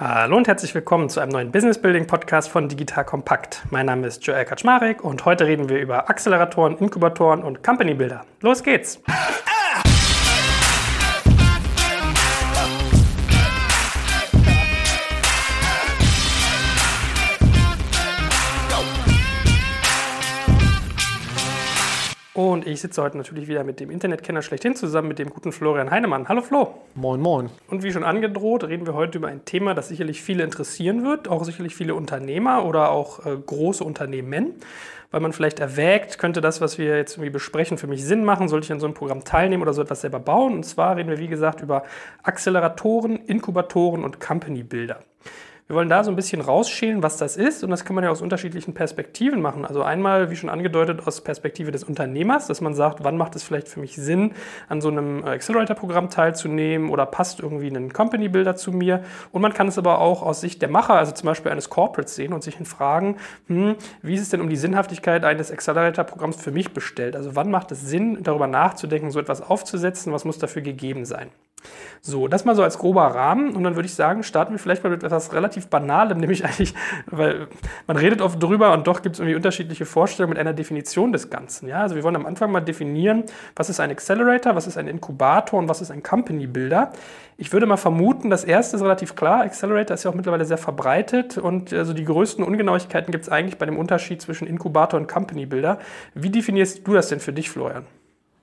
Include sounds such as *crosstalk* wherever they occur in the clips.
Hallo und herzlich willkommen zu einem neuen Business Building Podcast von Digital Kompakt. Mein Name ist Joel Kaczmarek und heute reden wir über Acceleratoren, Inkubatoren und Company Builder. Los geht's! *laughs* ich sitze heute natürlich wieder mit dem Internetkenner schlechthin zusammen, mit dem guten Florian Heinemann. Hallo Flo. Moin, moin. Und wie schon angedroht, reden wir heute über ein Thema, das sicherlich viele interessieren wird, auch sicherlich viele Unternehmer oder auch äh, große Unternehmen, weil man vielleicht erwägt, könnte das, was wir jetzt irgendwie besprechen, für mich Sinn machen, sollte ich an so einem Programm teilnehmen oder so etwas selber bauen. Und zwar reden wir, wie gesagt, über Acceleratoren, Inkubatoren und Company Builder. Wir wollen da so ein bisschen rausschälen, was das ist und das kann man ja aus unterschiedlichen Perspektiven machen. Also einmal, wie schon angedeutet, aus Perspektive des Unternehmers, dass man sagt, wann macht es vielleicht für mich Sinn, an so einem äh, Accelerator-Programm teilzunehmen oder passt irgendwie ein Company-Builder zu mir. Und man kann es aber auch aus Sicht der Macher, also zum Beispiel eines Corporates sehen und sich fragen, hm, wie ist es denn um die Sinnhaftigkeit eines Accelerator-Programms für mich bestellt? Also wann macht es Sinn, darüber nachzudenken, so etwas aufzusetzen? Was muss dafür gegeben sein? So, das mal so als grober Rahmen und dann würde ich sagen, starten wir vielleicht mal mit etwas relativ Banalem, *laughs* nämlich eigentlich, weil man redet oft drüber und doch gibt es irgendwie unterschiedliche Vorstellungen mit einer Definition des Ganzen. Ja? Also wir wollen am Anfang mal definieren, was ist ein Accelerator, was ist ein Inkubator und was ist ein Company Builder. Ich würde mal vermuten, das erste ist relativ klar, Accelerator ist ja auch mittlerweile sehr verbreitet und also die größten Ungenauigkeiten gibt es eigentlich bei dem Unterschied zwischen Inkubator und Company Builder. Wie definierst du das denn für dich, Florian?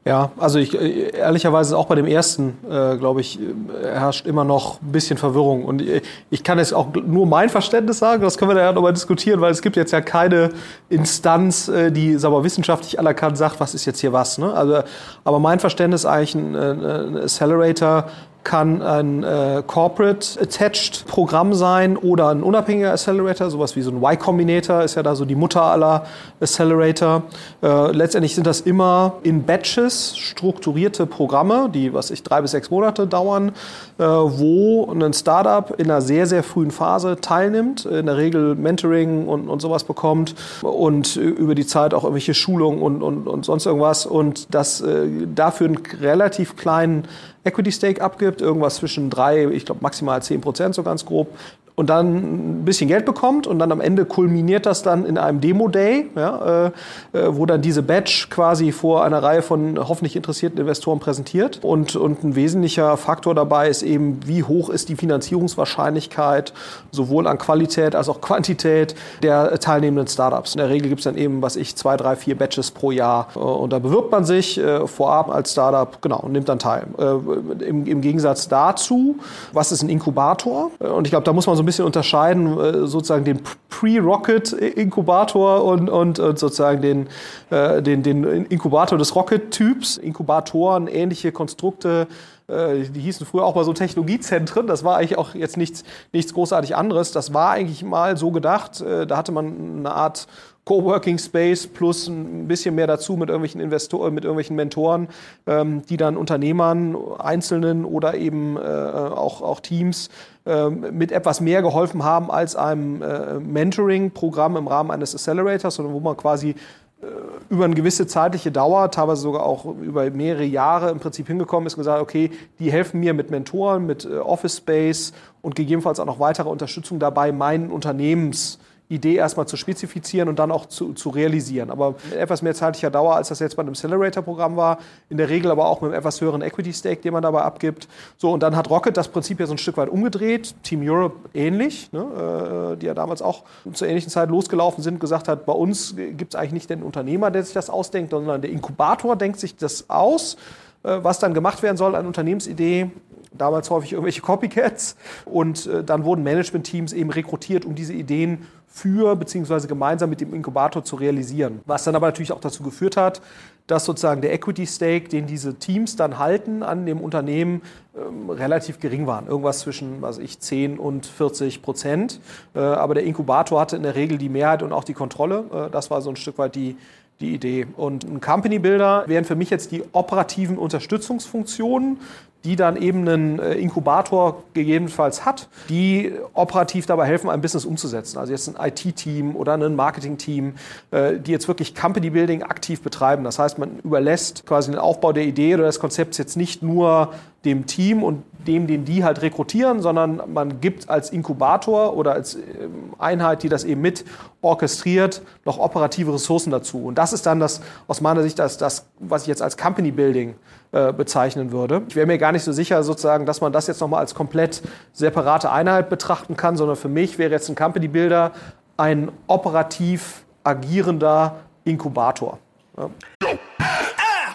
Ja, also ich äh, ehrlicherweise auch bei dem ersten, äh, glaube ich, äh, herrscht immer noch ein bisschen Verwirrung. Und ich, ich kann jetzt auch nur mein Verständnis sagen, das können wir da ja nochmal diskutieren, weil es gibt jetzt ja keine Instanz, äh, die sagen wir, wissenschaftlich anerkannt sagt, was ist jetzt hier was. Ne? Also, aber mein Verständnis eigentlich ein, ein Accelerator kann ein äh, Corporate Attached Programm sein oder ein unabhängiger Accelerator, sowas wie so ein Y Combinator ist ja da so die Mutter aller Accelerator. Äh, letztendlich sind das immer in Batches strukturierte Programme, die, was ich, drei bis sechs Monate dauern, äh, wo ein Startup in einer sehr, sehr frühen Phase teilnimmt, in der Regel Mentoring und, und sowas bekommt und über die Zeit auch irgendwelche Schulungen und, und, und sonst irgendwas und das äh, dafür einen relativ kleinen Equity Stake abgibt, irgendwas zwischen drei, ich glaube maximal zehn Prozent, so ganz grob, und dann ein bisschen Geld bekommt und dann am Ende kulminiert das dann in einem Demo-Day, ja, äh, äh, wo dann diese Badge quasi vor einer Reihe von hoffentlich interessierten Investoren präsentiert. Und, und ein wesentlicher Faktor dabei ist eben, wie hoch ist die Finanzierungswahrscheinlichkeit sowohl an Qualität als auch Quantität der teilnehmenden Startups. In der Regel gibt es dann eben, was ich, zwei, drei, vier Badges pro Jahr. Äh, und da bewirbt man sich äh, vorab als Startup, genau, und nimmt dann teil. Äh, im, Im Gegensatz dazu, was ist ein Inkubator? Äh, und ich glaube, da muss man so ein bisschen unterscheiden, äh, sozusagen den Pre-Rocket-Inkubator und, und, und, sozusagen den, äh, den, den Inkubator des Rocket-Typs. Inkubatoren, ähnliche Konstrukte, äh, die hießen früher auch mal so Technologiezentren. Das war eigentlich auch jetzt nichts, nichts großartig anderes. Das war eigentlich mal so gedacht. Da hatte man eine Art Coworking Space plus ein bisschen mehr dazu mit irgendwelchen Investoren, mit irgendwelchen Mentoren, ähm, die dann Unternehmern, Einzelnen oder eben äh, auch, auch Teams äh, mit etwas mehr geholfen haben als einem äh, Mentoring-Programm im Rahmen eines Accelerators, sondern wo man quasi äh, über eine gewisse zeitliche Dauer, teilweise sogar auch über mehrere Jahre im Prinzip hingekommen ist und gesagt, okay, die helfen mir mit Mentoren, mit äh, Office Space und gegebenenfalls auch noch weitere Unterstützung dabei, meinen Unternehmens Idee erstmal zu spezifizieren und dann auch zu, zu realisieren. Aber mit etwas mehr zeitlicher Dauer, als das jetzt bei einem Accelerator-Programm war. In der Regel aber auch mit einem etwas höheren Equity-Stake, den man dabei abgibt. So, und dann hat Rocket das Prinzip ja so ein Stück weit umgedreht. Team Europe ähnlich, ne, äh, die ja damals auch zur ähnlichen Zeit losgelaufen sind, gesagt hat, bei uns gibt es eigentlich nicht den Unternehmer, der sich das ausdenkt, sondern der Inkubator denkt sich das aus äh, was dann gemacht werden soll an Unternehmensidee, damals häufig irgendwelche Copycats. Und äh, dann wurden Management-Teams eben rekrutiert, um diese Ideen für bzw. gemeinsam mit dem Inkubator zu realisieren. Was dann aber natürlich auch dazu geführt hat, dass sozusagen der Equity Stake, den diese Teams dann halten an dem Unternehmen, ähm, relativ gering waren. Irgendwas zwischen, was ich, 10 und 40 Prozent. Äh, aber der Inkubator hatte in der Regel die Mehrheit und auch die Kontrolle. Äh, das war so ein Stück weit die, die Idee. Und ein Company Builder wären für mich jetzt die operativen Unterstützungsfunktionen, die dann eben einen äh, Inkubator gegebenenfalls hat, die operativ dabei helfen, ein Business umzusetzen. Also jetzt ein IT-Team oder ein Marketing-Team, äh, die jetzt wirklich Company Building aktiv betreiben. Das heißt, man überlässt quasi den Aufbau der Idee oder des Konzepts jetzt nicht nur dem Team und dem, den die halt rekrutieren, sondern man gibt als Inkubator oder als ähm, Einheit, die das eben mit orchestriert, noch operative Ressourcen dazu. Und das ist dann das, aus meiner Sicht, das, das was ich jetzt als Company Building äh, bezeichnen würde. Ich wäre mir gar nicht so sicher, sozusagen, dass man das jetzt nochmal als komplett separate Einheit betrachten kann, sondern für mich wäre jetzt ein Company Builder ein operativ agierender Inkubator. Ja.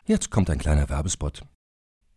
Jetzt kommt ein kleiner Werbespot.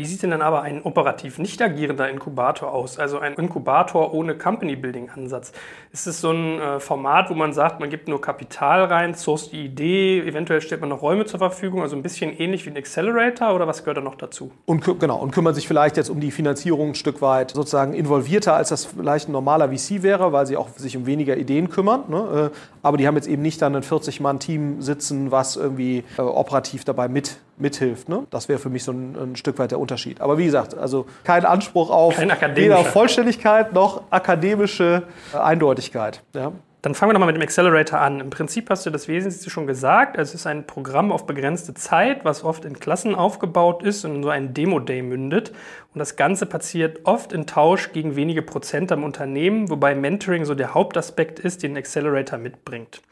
Wie sieht denn dann aber ein operativ nicht agierender Inkubator aus? Also ein Inkubator ohne Company-Building-Ansatz. Ist es so ein äh, Format, wo man sagt, man gibt nur Kapital rein, source die Idee, eventuell stellt man noch Räume zur Verfügung, also ein bisschen ähnlich wie ein Accelerator oder was gehört da noch dazu? Und genau, und kümmert sich vielleicht jetzt um die Finanzierung ein Stück weit sozusagen involvierter, als das vielleicht ein normaler VC wäre, weil sie auch sich um weniger Ideen kümmern. Ne? Äh, aber die haben jetzt eben nicht dann ein 40-Mann-Team sitzen, was irgendwie äh, operativ dabei mit mithilft. Ne? Das wäre für mich so ein, ein, Stück weit der Unterschied. Aber wie gesagt, also kein Anspruch auf weder Vollständigkeit noch akademische äh, Eindeutigkeit. Ja? Dann fangen wir nochmal mit dem Accelerator an. Im Prinzip hast du das Wesentliche schon gesagt. Also es ist ein Programm auf begrenzte Zeit, was oft in Klassen aufgebaut ist und in so einen Demo-Day mündet. Und das Ganze passiert oft in Tausch gegen wenige Prozent am Unternehmen, wobei Mentoring so der Hauptaspekt ist, den Accelerator mitbringt.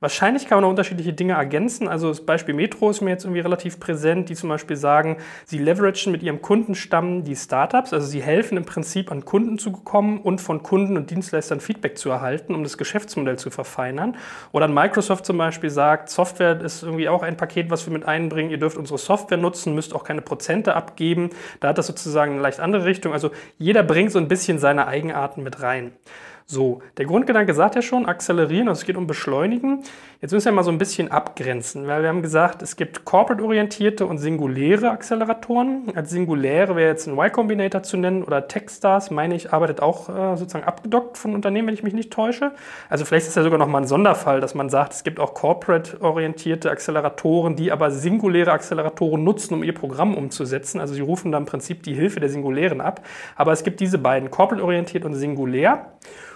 Wahrscheinlich kann man auch unterschiedliche Dinge ergänzen. Also das Beispiel Metro ist mir jetzt irgendwie relativ präsent, die zum Beispiel sagen, sie leveragen mit ihrem Kundenstamm die Startups, also sie helfen im Prinzip an Kunden zu kommen und von Kunden und Dienstleistern Feedback zu erhalten, um das Geschäftsmodell zu verfeinern. Oder Microsoft zum Beispiel sagt, Software ist irgendwie auch ein Paket, was wir mit einbringen. Ihr dürft unsere Software nutzen, müsst auch keine Prozente abgeben. Da hat das sozusagen eine leicht andere Richtung. Also jeder bringt so ein bisschen seine Eigenarten mit rein. So, der Grundgedanke sagt ja schon, akzelerieren, also es geht um beschleunigen. Jetzt müssen wir mal so ein bisschen abgrenzen, weil wir haben gesagt, es gibt corporate-orientierte und singuläre Acceleratoren. Als singuläre wäre jetzt ein Y-Combinator zu nennen oder Techstars, meine ich, arbeitet auch äh, sozusagen abgedockt von Unternehmen, wenn ich mich nicht täusche. Also vielleicht ist ja sogar noch mal ein Sonderfall, dass man sagt, es gibt auch corporate-orientierte Acceleratoren, die aber singuläre Acceleratoren nutzen, um ihr Programm umzusetzen. Also sie rufen da im Prinzip die Hilfe der Singulären ab. Aber es gibt diese beiden, corporate-orientiert und singulär.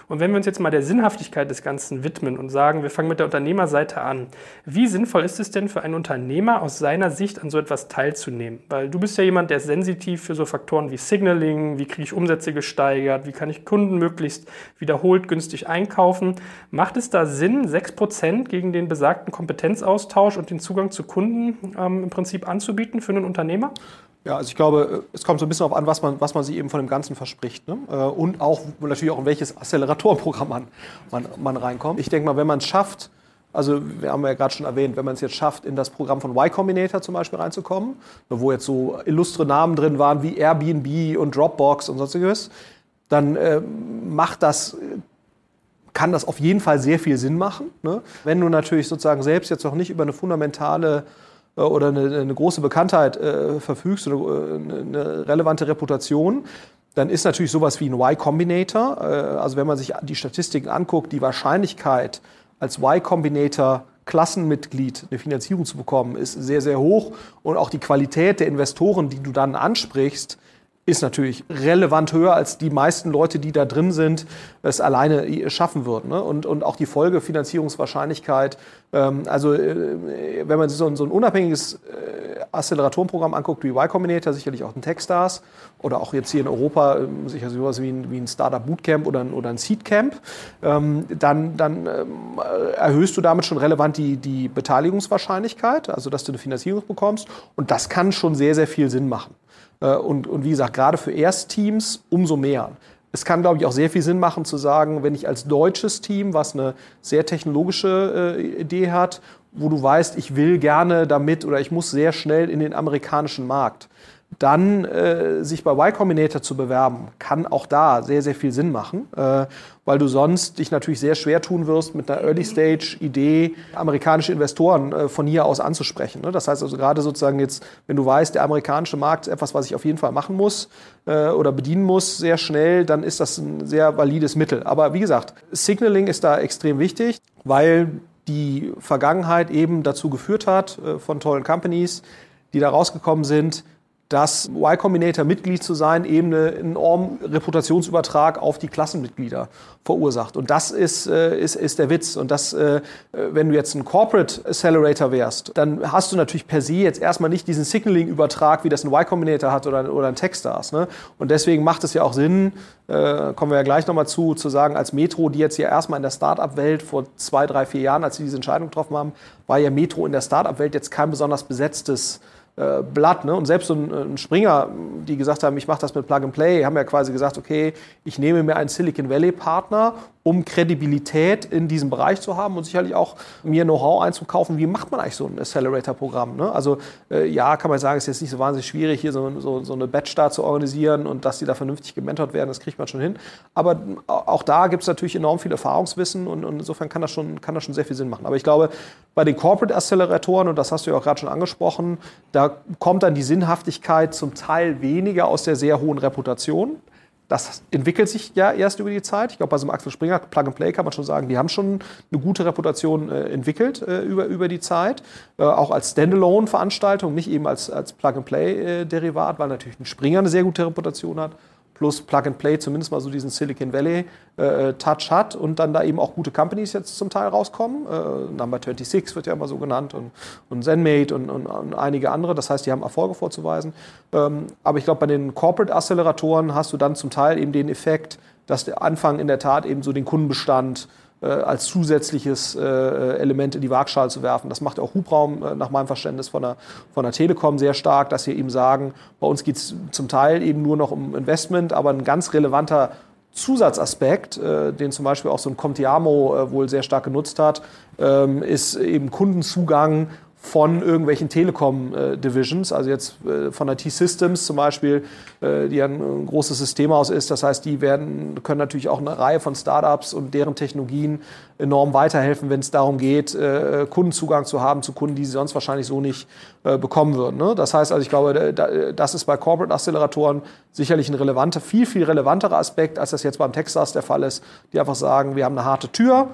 Und wenn wir uns jetzt mal der Sinnhaftigkeit des Ganzen widmen und sagen, wir fangen mit der Unternehmerseite an, wie sinnvoll ist es denn für einen Unternehmer aus seiner Sicht an so etwas teilzunehmen? Weil du bist ja jemand, der sensitiv für so Faktoren wie Signaling, wie kriege ich Umsätze gesteigert, wie kann ich Kunden möglichst wiederholt günstig einkaufen. Macht es da Sinn, 6% gegen den besagten Kompetenzaustausch und den Zugang zu Kunden ähm, im Prinzip anzubieten für einen Unternehmer? Ja, also ich glaube, es kommt so ein bisschen darauf an, was man, was man sich eben von dem Ganzen verspricht. Ne? Äh, und auch natürlich auch in welches Acceleratorenprogramm man, man, man reinkommt. Ich denke mal, wenn man es schafft, also wir haben ja gerade schon erwähnt, wenn man es jetzt schafft, in das Programm von Y Combinator zum Beispiel reinzukommen, wo jetzt so illustre Namen drin waren wie Airbnb und Dropbox und sonstiges, dann äh, macht das kann das auf jeden Fall sehr viel Sinn machen. Ne? Wenn du natürlich sozusagen selbst jetzt noch nicht über eine fundamentale äh, oder eine, eine große Bekanntheit äh, verfügst oder äh, eine relevante Reputation, dann ist natürlich sowas wie ein Y-Combinator, äh, also wenn man sich die Statistiken anguckt, die Wahrscheinlichkeit als Y-Combinator Klassenmitglied eine Finanzierung zu bekommen, ist sehr, sehr hoch. Und auch die Qualität der Investoren, die du dann ansprichst, ist natürlich relevant höher, als die meisten Leute, die da drin sind, es alleine schaffen würden. Ne? Und, und auch die Folgefinanzierungswahrscheinlichkeit. Ähm, also äh, wenn man sich so, ein, so ein unabhängiges äh, Acceleratorenprogramm anguckt wie Y Combinator, sicherlich auch ein Techstars oder auch jetzt hier in Europa äh, sicher sowas wie ein, wie ein Startup Bootcamp oder ein, oder ein Seed Camp, ähm, dann, dann ähm, erhöhst du damit schon relevant die, die Beteiligungswahrscheinlichkeit, also dass du eine Finanzierung bekommst. Und das kann schon sehr, sehr viel Sinn machen. Äh, und, und wie gesagt, gerade für Erstteams umso mehr. Es kann, glaube ich, auch sehr viel Sinn machen zu sagen, wenn ich als deutsches Team, was eine sehr technologische äh, Idee hat, wo du weißt, ich will gerne damit oder ich muss sehr schnell in den amerikanischen Markt, dann äh, sich bei Y Combinator zu bewerben, kann auch da sehr, sehr viel Sinn machen, äh, weil du sonst dich natürlich sehr schwer tun wirst, mit einer Early-Stage-Idee amerikanische Investoren äh, von hier aus anzusprechen. Ne? Das heißt also gerade sozusagen jetzt, wenn du weißt, der amerikanische Markt ist etwas, was ich auf jeden Fall machen muss äh, oder bedienen muss, sehr schnell, dann ist das ein sehr valides Mittel. Aber wie gesagt, Signaling ist da extrem wichtig, weil die Vergangenheit eben dazu geführt hat äh, von tollen Companies, die da rausgekommen sind, dass Y Combinator Mitglied zu sein eben einen enormen Reputationsübertrag auf die Klassenmitglieder verursacht. Und das ist, äh, ist, ist der Witz. Und das, äh, wenn du jetzt ein Corporate Accelerator wärst, dann hast du natürlich per se jetzt erstmal nicht diesen Signaling-Übertrag, wie das ein Y Combinator hat oder, oder ein Techstars. Ne? Und deswegen macht es ja auch Sinn, äh, kommen wir ja gleich nochmal zu, zu sagen, als Metro, die jetzt ja erstmal in der Startup-Welt vor zwei, drei, vier Jahren, als sie diese Entscheidung getroffen haben, war ja Metro in der Startup-Welt jetzt kein besonders besetztes äh, Blatt. Ne? Und selbst so ein, ein, Springer, die gesagt haben, ich mache das mit Plug and Play, haben ja quasi gesagt, okay, ich nehme mir einen Silicon Valley Partner um Kredibilität in diesem Bereich zu haben und sicherlich auch mir Know-how einzukaufen. Wie macht man eigentlich so ein Accelerator-Programm? Ne? Also äh, ja, kann man sagen, es ist jetzt nicht so wahnsinnig schwierig, hier so, so, so eine Batch-Start zu organisieren und dass die da vernünftig gementort werden, das kriegt man schon hin. Aber auch da gibt es natürlich enorm viel Erfahrungswissen und, und, insofern kann das, schon, kann das schon sehr viel Sinn machen. Aber ich glaube, bei den Corporate-Acceleratoren, und das hast du ja auch gerade schon angesprochen, da kommt dann die Sinnhaftigkeit zum Teil weniger aus der sehr hohen Reputation das entwickelt sich ja erst über die Zeit. Ich glaube, bei so einem Axel Springer Plug and Play kann man schon sagen, die haben schon eine gute Reputation äh, entwickelt äh, über, über die Zeit. Äh, auch als Standalone-Veranstaltung, nicht eben als, als Plug and Play-Derivat, äh, weil natürlich ein Springer eine sehr gute Reputation hat plus Plug and Play zumindest mal so diesen Silicon Valley äh, Touch hat und dann da eben auch gute Companies jetzt zum Teil rauskommen. Äh, Number 26 wird ja immer so genannt und, und ZenMate und, und, und, einige andere. Das heißt, die haben Erfolge vorzuweisen. Ähm, aber ich glaube, bei den Corporate Acceleratoren hast du dann zum Teil eben den Effekt, dass der Anfang in der Tat eben so den Kundenbestand äh, als zusätzliches äh, Element in die Waagschale zu werfen. Das macht auch Hubraum äh, nach meinem Verständnis von der, von der Telekom sehr stark, dass sie eben sagen, bei uns geht es zum Teil eben nur noch um Investment, aber ein ganz relevanter Zusatzaspekt, äh, den zum Beispiel auch so ein Contiamo äh, wohl sehr stark genutzt hat, ähm, ist eben Kundenzugang von irgendwelchen Telekom-Divisions, also jetzt äh, von der T-Systems zum Beispiel, äh, die ein großes Systemhaus ist. Das heißt, die werden, können natürlich auch eine Reihe von Startups und deren Technologien enorm weiterhelfen, wenn es darum geht, äh, Kundenzugang zu haben zu Kunden, die sie sonst wahrscheinlich so nicht bekommen würden. Ne? Das heißt also, ich glaube, das ist bei Corporate Acceleratoren sicherlich ein relevanter, viel, viel relevanterer Aspekt, als das jetzt beim Texas der Fall ist, die einfach sagen, wir haben eine harte Tür,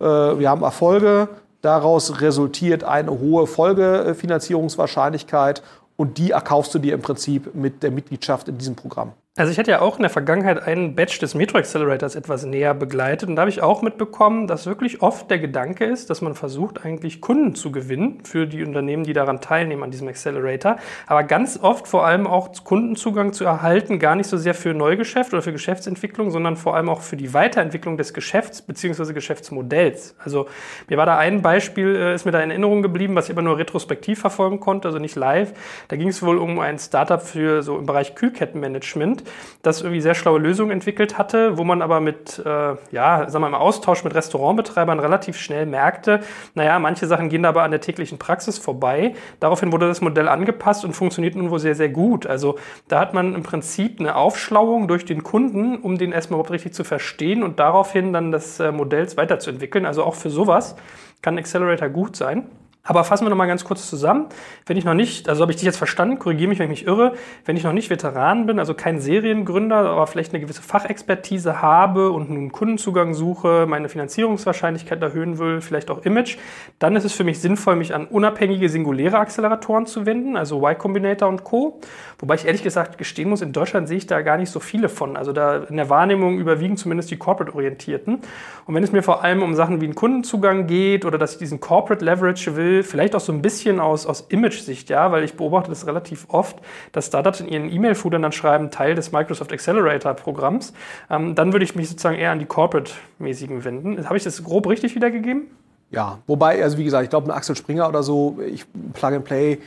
wir haben Erfolge, Daraus resultiert eine hohe Folgefinanzierungswahrscheinlichkeit und die erkaufst du dir im Prinzip mit der Mitgliedschaft in diesem Programm. Also ich hatte ja auch in der Vergangenheit einen Batch des Metro Accelerators etwas näher begleitet und da habe ich auch mitbekommen, dass wirklich oft der Gedanke ist, dass man versucht eigentlich Kunden zu gewinnen für die Unternehmen, die daran teilnehmen an diesem Accelerator, aber ganz oft vor allem auch Kundenzugang zu erhalten, gar nicht so sehr für Neugeschäft oder für Geschäftsentwicklung, sondern vor allem auch für die Weiterentwicklung des Geschäfts bzw. Geschäftsmodells. Also mir war da ein Beispiel, äh, ist mir da in Erinnerung geblieben, was ich aber nur retrospektiv verfolgen konnte, also nicht live. Da ging es wohl um ein Startup für so im Bereich Kühlkettenmanagement das irgendwie sehr schlaue Lösungen entwickelt hatte, wo man aber mit, äh, ja, sagen wir mal, im Austausch mit Restaurantbetreibern relativ schnell merkte, naja, manche Sachen gehen aber an der täglichen Praxis vorbei. Daraufhin wurde das Modell angepasst und funktioniert nun wohl sehr, sehr gut. Also da hat man im Prinzip eine Aufschlauung durch den Kunden, um den erstmal überhaupt richtig zu verstehen und daraufhin dann das äh, Modells weiterzuentwickeln. Also auch für sowas kann Accelerator gut sein. Aber fassen wir noch mal ganz kurz zusammen. Wenn ich noch nicht, also habe ich dich jetzt verstanden, korrigiere mich, wenn ich mich irre, wenn ich noch nicht Veteran bin, also kein Seriengründer, aber vielleicht eine gewisse Fachexpertise habe und nun Kundenzugang suche, meine Finanzierungswahrscheinlichkeit erhöhen will, vielleicht auch Image, dann ist es für mich sinnvoll, mich an unabhängige singuläre Acceleratoren zu wenden, also Y Combinator und Co. Wobei ich ehrlich gesagt gestehen muss, in Deutschland sehe ich da gar nicht so viele von. Also da in der Wahrnehmung überwiegen zumindest die Corporate-Orientierten. Und wenn es mir vor allem um Sachen wie einen Kundenzugang geht oder dass ich diesen Corporate Leverage will, vielleicht auch so ein bisschen aus, aus Image-Sicht, ja, weil ich beobachte das relativ oft, dass Startups in ihren E-Mail-Foodern dann schreiben, Teil des Microsoft Accelerator-Programms. Ähm, dann würde ich mich sozusagen eher an die Corporate-mäßigen wenden. Habe ich das grob richtig wiedergegeben? Ja, wobei, also wie gesagt, ich glaube, ein Axel Springer oder so, ich Plug and Play,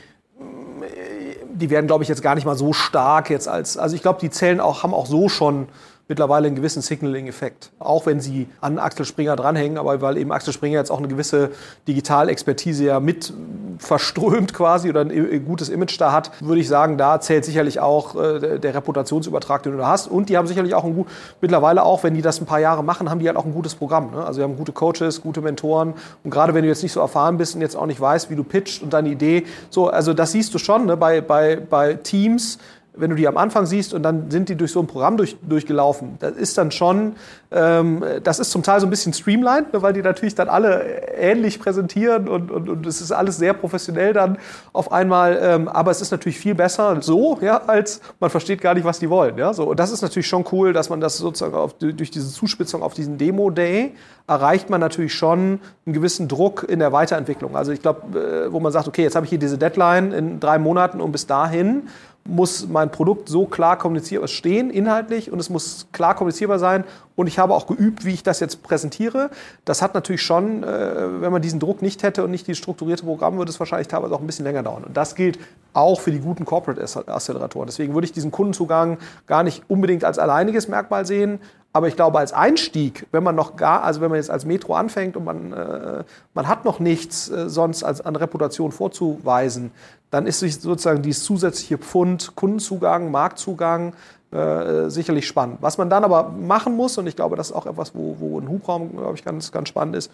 die werden, glaube ich, jetzt gar nicht mal so stark jetzt als, also ich glaube, die Zellen auch, haben auch so schon mittlerweile einen gewissen Signaling-Effekt. Auch wenn sie an Axel Springer dranhängen, aber weil eben Axel Springer jetzt auch eine gewisse Digitalexpertise ja mit verströmt quasi oder ein gutes Image da hat, würde ich sagen, da zählt sicherlich auch äh, der Reputationsübertrag, den du da hast. Und die haben sicherlich auch ein gut, mittlerweile auch, wenn die das ein paar Jahre machen, haben die halt auch ein gutes Programm. Ne? Also die haben gute Coaches, gute Mentoren. Und gerade wenn du jetzt nicht so erfahren bist und jetzt auch nicht weißt, wie du pitcht und deine Idee, so, also das siehst du schon ne? bei, bei, bei Teams, wenn du die am Anfang siehst und dann sind die durch so ein Programm durch, durchgelaufen, das ist dann schon, ähm, das ist zum Teil so ein bisschen streamlined, ne, weil die natürlich dann alle ähnlich präsentieren und, und, und es ist alles sehr professionell dann auf einmal. Ähm, aber es ist natürlich viel besser so, ja, als man versteht gar nicht, was die wollen. Ja, so. Und das ist natürlich schon cool, dass man das sozusagen auf, durch diese Zuspitzung auf diesen Demo-Day erreicht man natürlich schon einen gewissen Druck in der Weiterentwicklung. Also ich glaube, äh, wo man sagt, okay, jetzt habe ich hier diese Deadline in drei Monaten und bis dahin muss mein Produkt so klar kommunizierbar stehen, inhaltlich, und es muss klar kommunizierbar sein. Und ich habe auch geübt, wie ich das jetzt präsentiere. Das hat natürlich schon, äh, wenn man diesen Druck nicht hätte und nicht dieses strukturierte Programm, würde es wahrscheinlich teilweise auch ein bisschen länger dauern. Und das gilt auch für die guten Corporate Acceleratoren. Deswegen würde ich diesen Kundenzugang gar nicht unbedingt als alleiniges Merkmal sehen, aber ich glaube, als Einstieg, wenn man noch gar, also wenn man jetzt als Metro anfängt und man, äh, man hat noch nichts äh, sonst als an Reputation vorzuweisen, dann ist sich sozusagen dieses zusätzliche Pfund Kundenzugang, Marktzugang äh, sicherlich spannend. Was man dann aber machen muss, und ich glaube, das ist auch etwas, wo, wo ein Hubraum, glaube ich, ganz, ganz spannend ist,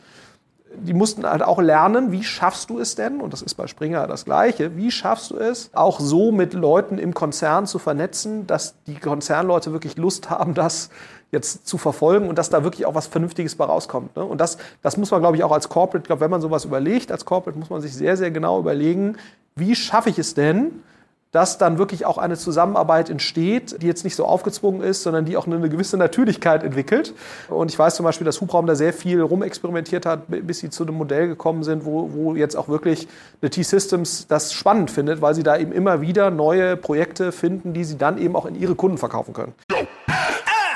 die mussten halt auch lernen, wie schaffst du es denn, und das ist bei Springer das Gleiche, wie schaffst du es, auch so mit Leuten im Konzern zu vernetzen, dass die Konzernleute wirklich Lust haben, das jetzt zu verfolgen und dass da wirklich auch was Vernünftiges bei rauskommt. Ne? Und das, das muss man, glaube ich, auch als Corporate, glaube, wenn man sowas überlegt, als Corporate muss man sich sehr, sehr genau überlegen, wie schaffe ich es denn, dass dann wirklich auch eine Zusammenarbeit entsteht, die jetzt nicht so aufgezwungen ist, sondern die auch eine gewisse Natürlichkeit entwickelt. Und ich weiß zum Beispiel, dass Hubraum da sehr viel rumexperimentiert hat, bis sie zu einem Modell gekommen sind, wo, wo jetzt auch wirklich eine T-Systems das spannend findet, weil sie da eben immer wieder neue Projekte finden, die sie dann eben auch in ihre Kunden verkaufen können.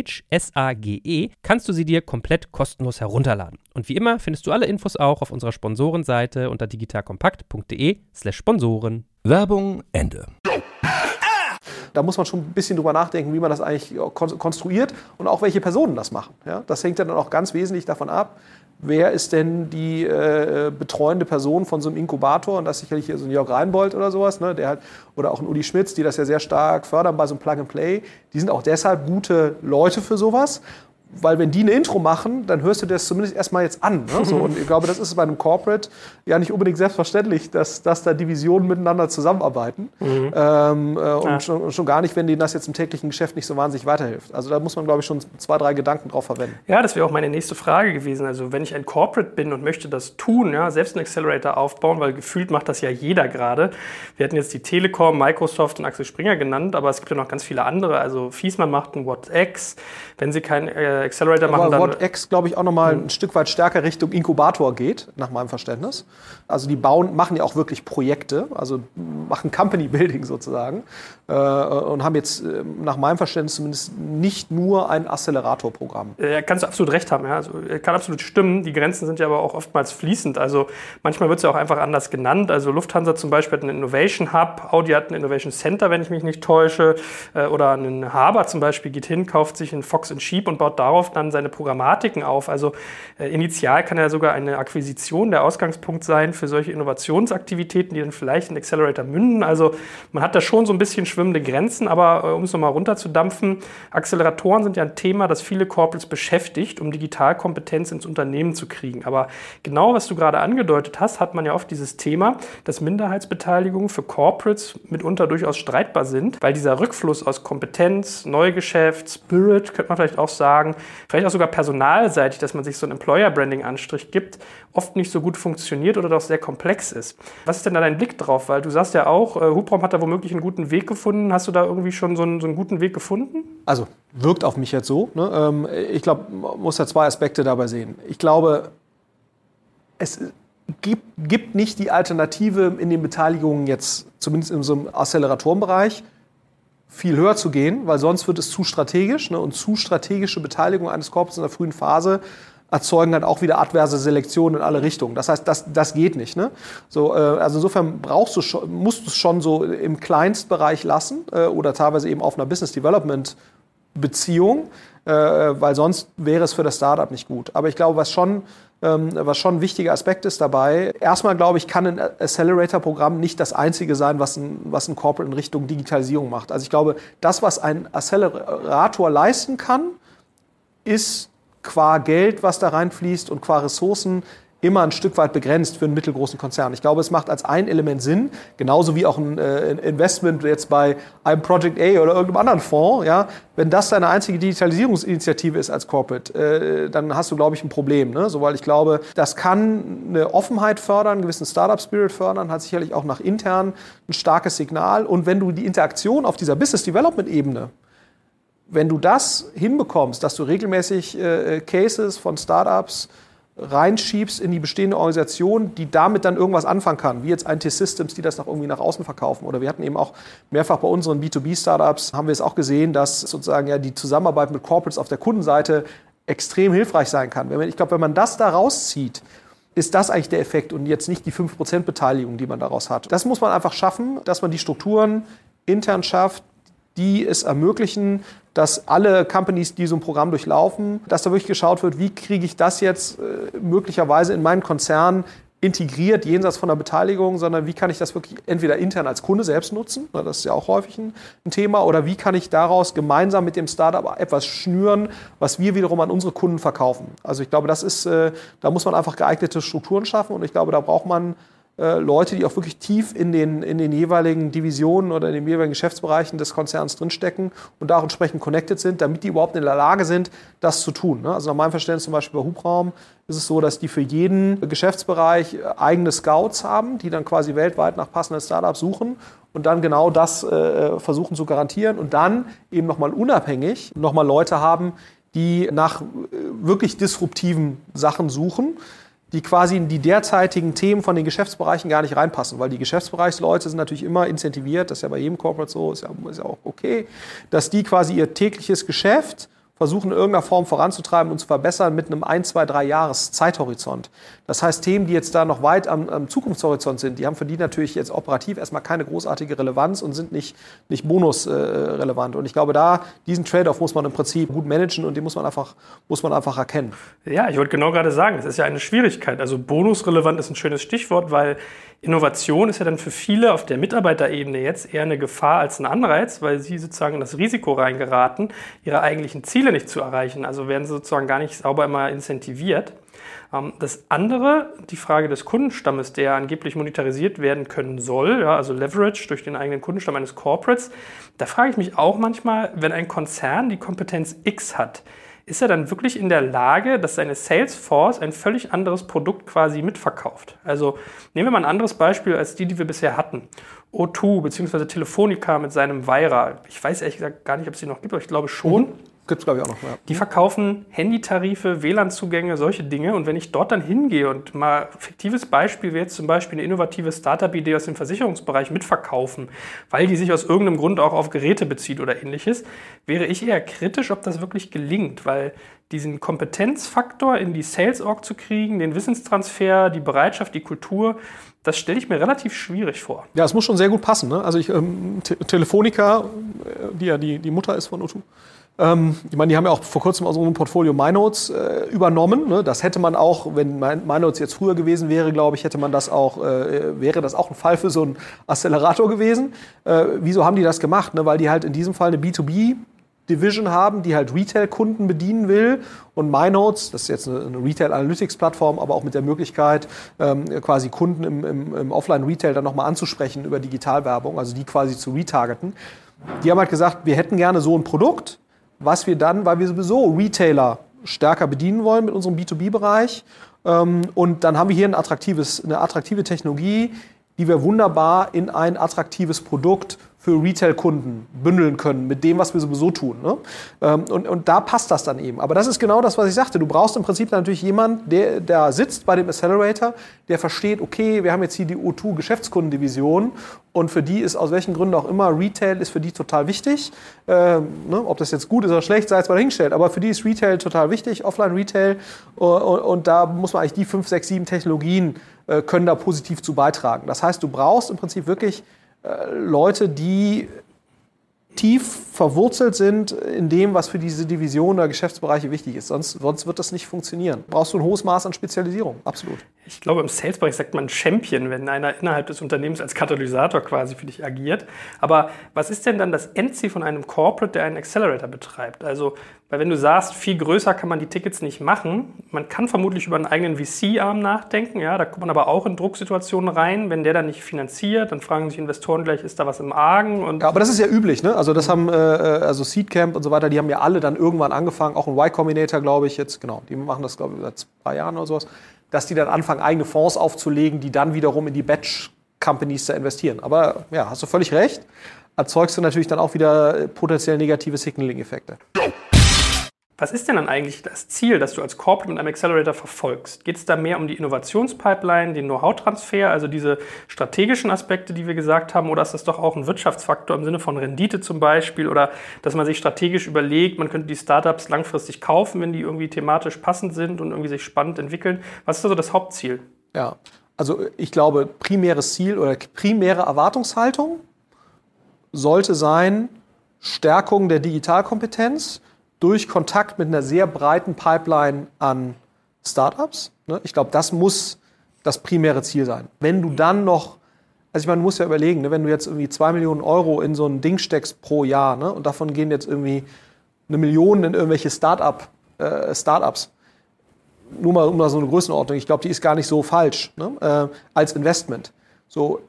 Sage, S-A-G-E, kannst du sie dir komplett kostenlos herunterladen. Und wie immer findest du alle Infos auch auf unserer Sponsorenseite unter digitalkompakt.de/slash Sponsoren. Werbung Ende. Da muss man schon ein bisschen drüber nachdenken, wie man das eigentlich konstruiert und auch welche Personen das machen. Ja, das hängt dann auch ganz wesentlich davon ab, wer ist denn die äh, betreuende Person von so einem Inkubator und das ist sicherlich hier so ein Jörg Reinbold oder sowas, ne, der halt, oder auch ein Uli Schmitz, die das ja sehr stark fördern bei so einem Plug-and-Play. Die sind auch deshalb gute Leute für sowas. Weil wenn die eine Intro machen, dann hörst du das zumindest erstmal jetzt an. Ne? So, und ich glaube, das ist bei einem Corporate ja nicht unbedingt selbstverständlich, dass, dass da Divisionen miteinander zusammenarbeiten. Mhm. Ähm, äh, und, ja. schon, schon, gar nicht, wenn denen das jetzt im täglichen Geschäft nicht so wahnsinnig weiterhilft. Also da muss man, glaube ich, schon zwei, drei Gedanken drauf verwenden. Ja, das wäre auch meine nächste Frage gewesen. Also wenn ich ein Corporate bin und möchte das tun, ja, selbst einen Accelerator aufbauen, weil gefühlt macht das ja jeder gerade. Wir hatten jetzt die Telekom, Microsoft und Axel Springer genannt, aber es gibt ja noch ganz viele andere. Also Fiesmann macht ein WhatX. Wenn sie kein äh, Accelerator aber machen, dann... WhatX, glaube ich, auch nochmal ein Stück weit stärker Richtung Inkubator geht, nach meinem Verständnis. Also die bauen, machen ja auch wirklich Projekte, also machen Company Building sozusagen äh, und haben jetzt äh, nach meinem Verständnis zumindest nicht nur ein Accelerator-Programm. Ja, kannst du absolut recht haben, ja. Also, kann absolut stimmen. Die Grenzen sind ja aber auch oftmals fließend. Also manchmal wird es ja auch einfach anders genannt. Also Lufthansa zum Beispiel hat einen Innovation Hub, Audi hat ein Innovation Center, wenn ich mich nicht täusche. Äh, oder ein Haber zum Beispiel geht hin, kauft sich einen Fox Sheep und baut darauf dann seine Programmatiken auf. Also äh, initial kann ja sogar eine Akquisition der Ausgangspunkt sein für solche Innovationsaktivitäten, die dann vielleicht in Accelerator münden. Also man hat da schon so ein bisschen schwimmende Grenzen, aber äh, um es nochmal runterzudampfen, Acceleratoren sind ja ein Thema, das viele Corporates beschäftigt, um Digitalkompetenz ins Unternehmen zu kriegen. Aber genau, was du gerade angedeutet hast, hat man ja oft dieses Thema, dass Minderheitsbeteiligungen für Corporates mitunter durchaus streitbar sind, weil dieser Rückfluss aus Kompetenz, Neugeschäft, Spirit, könnte man vielleicht auch sagen, vielleicht auch sogar personalseitig, dass man sich so ein Employer-Branding-Anstrich gibt, oft nicht so gut funktioniert oder doch sehr komplex ist. Was ist denn da dein Blick drauf? Weil du sagst ja auch, äh, Hubraum hat da womöglich einen guten Weg gefunden. Hast du da irgendwie schon so einen, so einen guten Weg gefunden? Also wirkt auf mich jetzt so. Ne? Ähm, ich glaube, man muss ja zwei Aspekte dabei sehen. Ich glaube, es gibt, gibt nicht die Alternative in den Beteiligungen jetzt, zumindest in so einem Acceleratorenbereich, viel höher zu gehen, weil sonst wird es zu strategisch. Ne? Und zu strategische Beteiligung eines Korpus in der frühen Phase erzeugen dann auch wieder adverse Selektionen in alle Richtungen. Das heißt, das, das geht nicht. Ne? So, äh, also insofern brauchst du schon, musst du es schon so im Kleinstbereich lassen äh, oder teilweise eben auf einer Business Development Beziehung, äh, weil sonst wäre es für das Startup nicht gut. Aber ich glaube, was schon was schon ein wichtiger Aspekt ist dabei. Erstmal glaube ich, kann ein Accelerator-Programm nicht das einzige sein, was ein, was ein Corporate in Richtung Digitalisierung macht. Also ich glaube, das, was ein Accelerator leisten kann, ist qua Geld, was da reinfließt und qua Ressourcen immer ein Stück weit begrenzt für einen mittelgroßen Konzern. Ich glaube, es macht als ein Element Sinn, genauso wie auch ein äh, Investment jetzt bei einem Project A oder irgendeinem anderen Fonds. Ja, wenn das deine einzige Digitalisierungsinitiative ist als Corporate, äh, dann hast du, glaube ich, ein Problem. Ne? So, weil ich glaube, das kann eine Offenheit fördern, einen gewissen Startup-Spirit fördern, hat sicherlich auch nach intern ein starkes Signal. Und wenn du die Interaktion auf dieser Business-Development-Ebene wenn du das hinbekommst, dass du regelmäßig äh, Cases von Startups reinschiebst in die bestehende Organisation, die damit dann irgendwas anfangen kann, wie jetzt IT-Systems, die das noch irgendwie nach außen verkaufen. Oder wir hatten eben auch mehrfach bei unseren B2B-Startups, haben wir es auch gesehen, dass sozusagen ja die Zusammenarbeit mit Corporates auf der Kundenseite extrem hilfreich sein kann. Ich glaube, wenn man das da rauszieht, ist das eigentlich der Effekt und jetzt nicht die 5% Beteiligung, die man daraus hat. Das muss man einfach schaffen, dass man die Strukturen intern schafft, die es ermöglichen, dass alle Companies, die so ein Programm durchlaufen, dass da wirklich geschaut wird, wie kriege ich das jetzt äh, möglicherweise in meinen Konzern integriert, jenseits von der Beteiligung, sondern wie kann ich das wirklich entweder intern als Kunde selbst nutzen, das ist ja auch häufig ein, ein Thema, oder wie kann ich daraus gemeinsam mit dem Startup etwas schnüren, was wir wiederum an unsere Kunden verkaufen. Also ich glaube, das ist, äh, da muss man einfach geeignete Strukturen schaffen und ich glaube, da braucht man äh, Leute, die auch wirklich tief in den, in den jeweiligen Divisionen oder in den jeweiligen Geschäftsbereichen des Konzerns drinstecken und da auch entsprechend connected sind, damit die überhaupt in der Lage sind, das zu tun. Ne? Also nach meinem Verständnis zum Beispiel bei Hubraum ist es so, dass die für jeden Geschäftsbereich äh, eigene Scouts haben, die dann quasi weltweit nach passenden Startups suchen und dann genau das äh, versuchen zu garantieren und dann eben nochmal unabhängig nochmal Leute haben, die nach wirklich disruptiven Sachen suchen die quasi in die derzeitigen Themen von den Geschäftsbereichen gar nicht reinpassen, weil die Geschäftsbereichsleute sind natürlich immer incentiviert, das ist ja bei jedem Corporate so, ist ja, ist ja auch okay, dass die quasi ihr tägliches Geschäft versuchen in irgendeiner Form voranzutreiben und zu verbessern mit einem ein, zwei, drei Jahres Zeithorizont. Das heißt, Themen, die jetzt da noch weit am, am Zukunftshorizont sind, die haben für die natürlich jetzt operativ erstmal keine großartige Relevanz und sind nicht, nicht bonusrelevant. Äh, und ich glaube, da diesen Trade-off muss man im Prinzip gut managen und den muss man einfach, muss man einfach erkennen. Ja, ich wollte genau gerade sagen, es ist ja eine Schwierigkeit. Also bonusrelevant ist ein schönes Stichwort, weil Innovation ist ja dann für viele auf der Mitarbeiterebene jetzt eher eine Gefahr als ein Anreiz, weil sie sozusagen in das Risiko reingeraten, ihre eigentlichen Ziele nicht zu erreichen. Also werden sie sozusagen gar nicht sauber immer incentiviert. Ähm, das andere, die Frage des Kundenstammes, der angeblich monetarisiert werden können soll, ja, also Leverage durch den eigenen Kundenstamm eines Corporates, da frage ich mich auch manchmal, wenn ein Konzern die Kompetenz X hat, ist er dann wirklich in der Lage, dass seine Salesforce ein völlig anderes Produkt quasi mitverkauft? Also nehmen wir mal ein anderes Beispiel als die, die wir bisher hatten. O2 bzw. Telefonica mit seinem Vira. Ich weiß ehrlich gesagt gar nicht, ob es die noch gibt, aber ich glaube schon. Mhm. Gibt es, glaube ich, auch noch. Ja. Die verkaufen Handytarife, WLAN-Zugänge, solche Dinge. Und wenn ich dort dann hingehe und mal fiktives Beispiel wäre jetzt zum Beispiel eine innovative Startup-Idee aus dem Versicherungsbereich mitverkaufen, weil die sich aus irgendeinem Grund auch auf Geräte bezieht oder ähnliches, wäre ich eher kritisch, ob das wirklich gelingt, weil diesen Kompetenzfaktor in die Sales-Org zu kriegen, den Wissenstransfer, die Bereitschaft, die Kultur, das stelle ich mir relativ schwierig vor. Ja, es muss schon sehr gut passen. Ne? Also ich, ähm, Te Telefonica, äh, die ja die, die Mutter ist von O2, ähm, ich meine, die haben ja auch vor kurzem aus unserem Portfolio MyNotes äh, übernommen. Ne? Das hätte man auch, wenn MyNotes jetzt früher gewesen wäre, glaube ich, hätte man das auch, äh, wäre das auch ein Fall für so einen Accelerator gewesen. Äh, wieso haben die das gemacht? Ne? Weil die halt in diesem Fall eine B2B Division haben, die halt Retail-Kunden bedienen will. Und MyNotes, das ist jetzt eine, Retail-Analytics-Plattform, aber auch mit der Möglichkeit, ähm, quasi Kunden im, im, im Offline-Retail dann nochmal anzusprechen über Digitalwerbung, also die quasi zu retargeten. Die haben halt gesagt, wir hätten gerne so ein Produkt, was wir dann, weil wir sowieso Retailer stärker bedienen wollen mit unserem B2B-Bereich. Ähm, und dann haben wir hier ein attraktives, eine attraktive Technologie, die wir wunderbar in ein attraktives Produkt für Retail-Kunden bündeln können mit dem, was wir sowieso tun. Ne? Ähm, und, und da passt das dann eben. Aber das ist genau das, was ich sagte. Du brauchst im Prinzip natürlich jemanden, der, der sitzt bei dem Accelerator, der versteht, okay, wir haben jetzt hier die O2-Geschäftskundendivision und für die ist aus welchen Gründen auch immer Retail ist für die total wichtig. Ähm, ne? Ob das jetzt gut ist oder schlecht, sei jetzt mal dahingestellt. Aber für die ist Retail total wichtig, Offline-Retail. Und, und, da muss man eigentlich die fünf, sechs, sieben Technologien äh, können da positiv zu beitragen. Das heißt, du brauchst im Prinzip wirklich Leute, die tief verwurzelt sind in dem, was für diese Division oder Geschäftsbereiche wichtig ist. Sonst, sonst wird das nicht funktionieren. Brauchst du ein hohes Maß an Spezialisierung, absolut. Ich glaube, im Sales-Bereich sagt man Champion, wenn einer innerhalb des Unternehmens als Katalysator quasi für dich agiert. Aber was ist denn dann das Endziel von einem Corporate, der einen Accelerator betreibt? Also weil wenn du sagst, viel größer kann man die Tickets nicht machen, man kann vermutlich über einen eigenen VC-Arm nachdenken, ja, da kommt man aber auch in Drucksituationen rein, wenn der dann nicht finanziert, dann fragen sich Investoren gleich, ist da was im Argen? Und ja, aber das ist ja üblich, ne? Also das haben, äh, äh also Seedcamp und so weiter, die haben ja alle dann irgendwann angefangen, auch ein Y Combinator, glaube ich, jetzt, genau, die machen das, glaube ich, seit zwei Jahren oder sowas, dass die dann anfangen, eigene Fonds aufzulegen, die dann wiederum in die Batch-Companies zu investieren. Aber ja, hast du völlig recht, erzeugst du natürlich dann auch wieder potenziell negative Signaling-Effekte. Was ist denn dann eigentlich das Ziel, das du als Corporate mit einem Accelerator verfolgst? Geht es da mehr um die Innovationspipeline, den Know-how-Transfer, also diese strategischen Aspekte, die wir gesagt haben, oder ist das doch auch ein Wirtschaftsfaktor im Sinne von Rendite zum Beispiel oder dass man sich strategisch überlegt, man könnte die Startups langfristig kaufen, wenn die irgendwie thematisch passend sind und irgendwie sich spannend entwickeln? Was ist also das Hauptziel? Ja, also ich glaube, primäres Ziel oder primäre Erwartungshaltung sollte sein, Stärkung der Digitalkompetenz durch Kontakt mit einer sehr breiten Pipeline an Startups. Ne? Ich glaube, das muss das primäre Ziel sein. Wenn du dann noch, also ich meine, du musst ja überlegen, ne, wenn du jetzt irgendwie zwei Millionen Euro in so ein Ding steckst pro Jahr ne, und davon gehen jetzt irgendwie eine Million in irgendwelche Startup, äh, Startups, nur mal um mal so eine Größenordnung, ich glaube, die ist gar nicht so falsch äh, als Investment. So,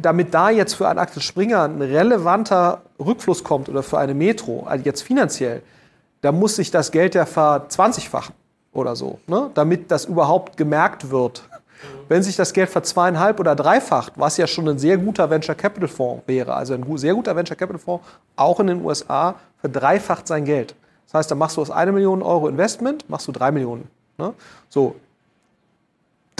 damit da jetzt für einen Axel Springer ein relevanter Rückfluss kommt oder für eine Metro, also jetzt finanziell, da muss sich das Geld ja verzwanzigfachen oder so, ne? damit das überhaupt gemerkt wird. Wenn sich das Geld verzweieinhalb oder dreifacht, was ja schon ein sehr guter Venture Capital Fonds wäre, also ein sehr guter Venture Capital Fonds, auch in den USA, verdreifacht sein Geld. Das heißt, da machst du aus einer Million Euro Investment, machst du drei Millionen. Ne? So,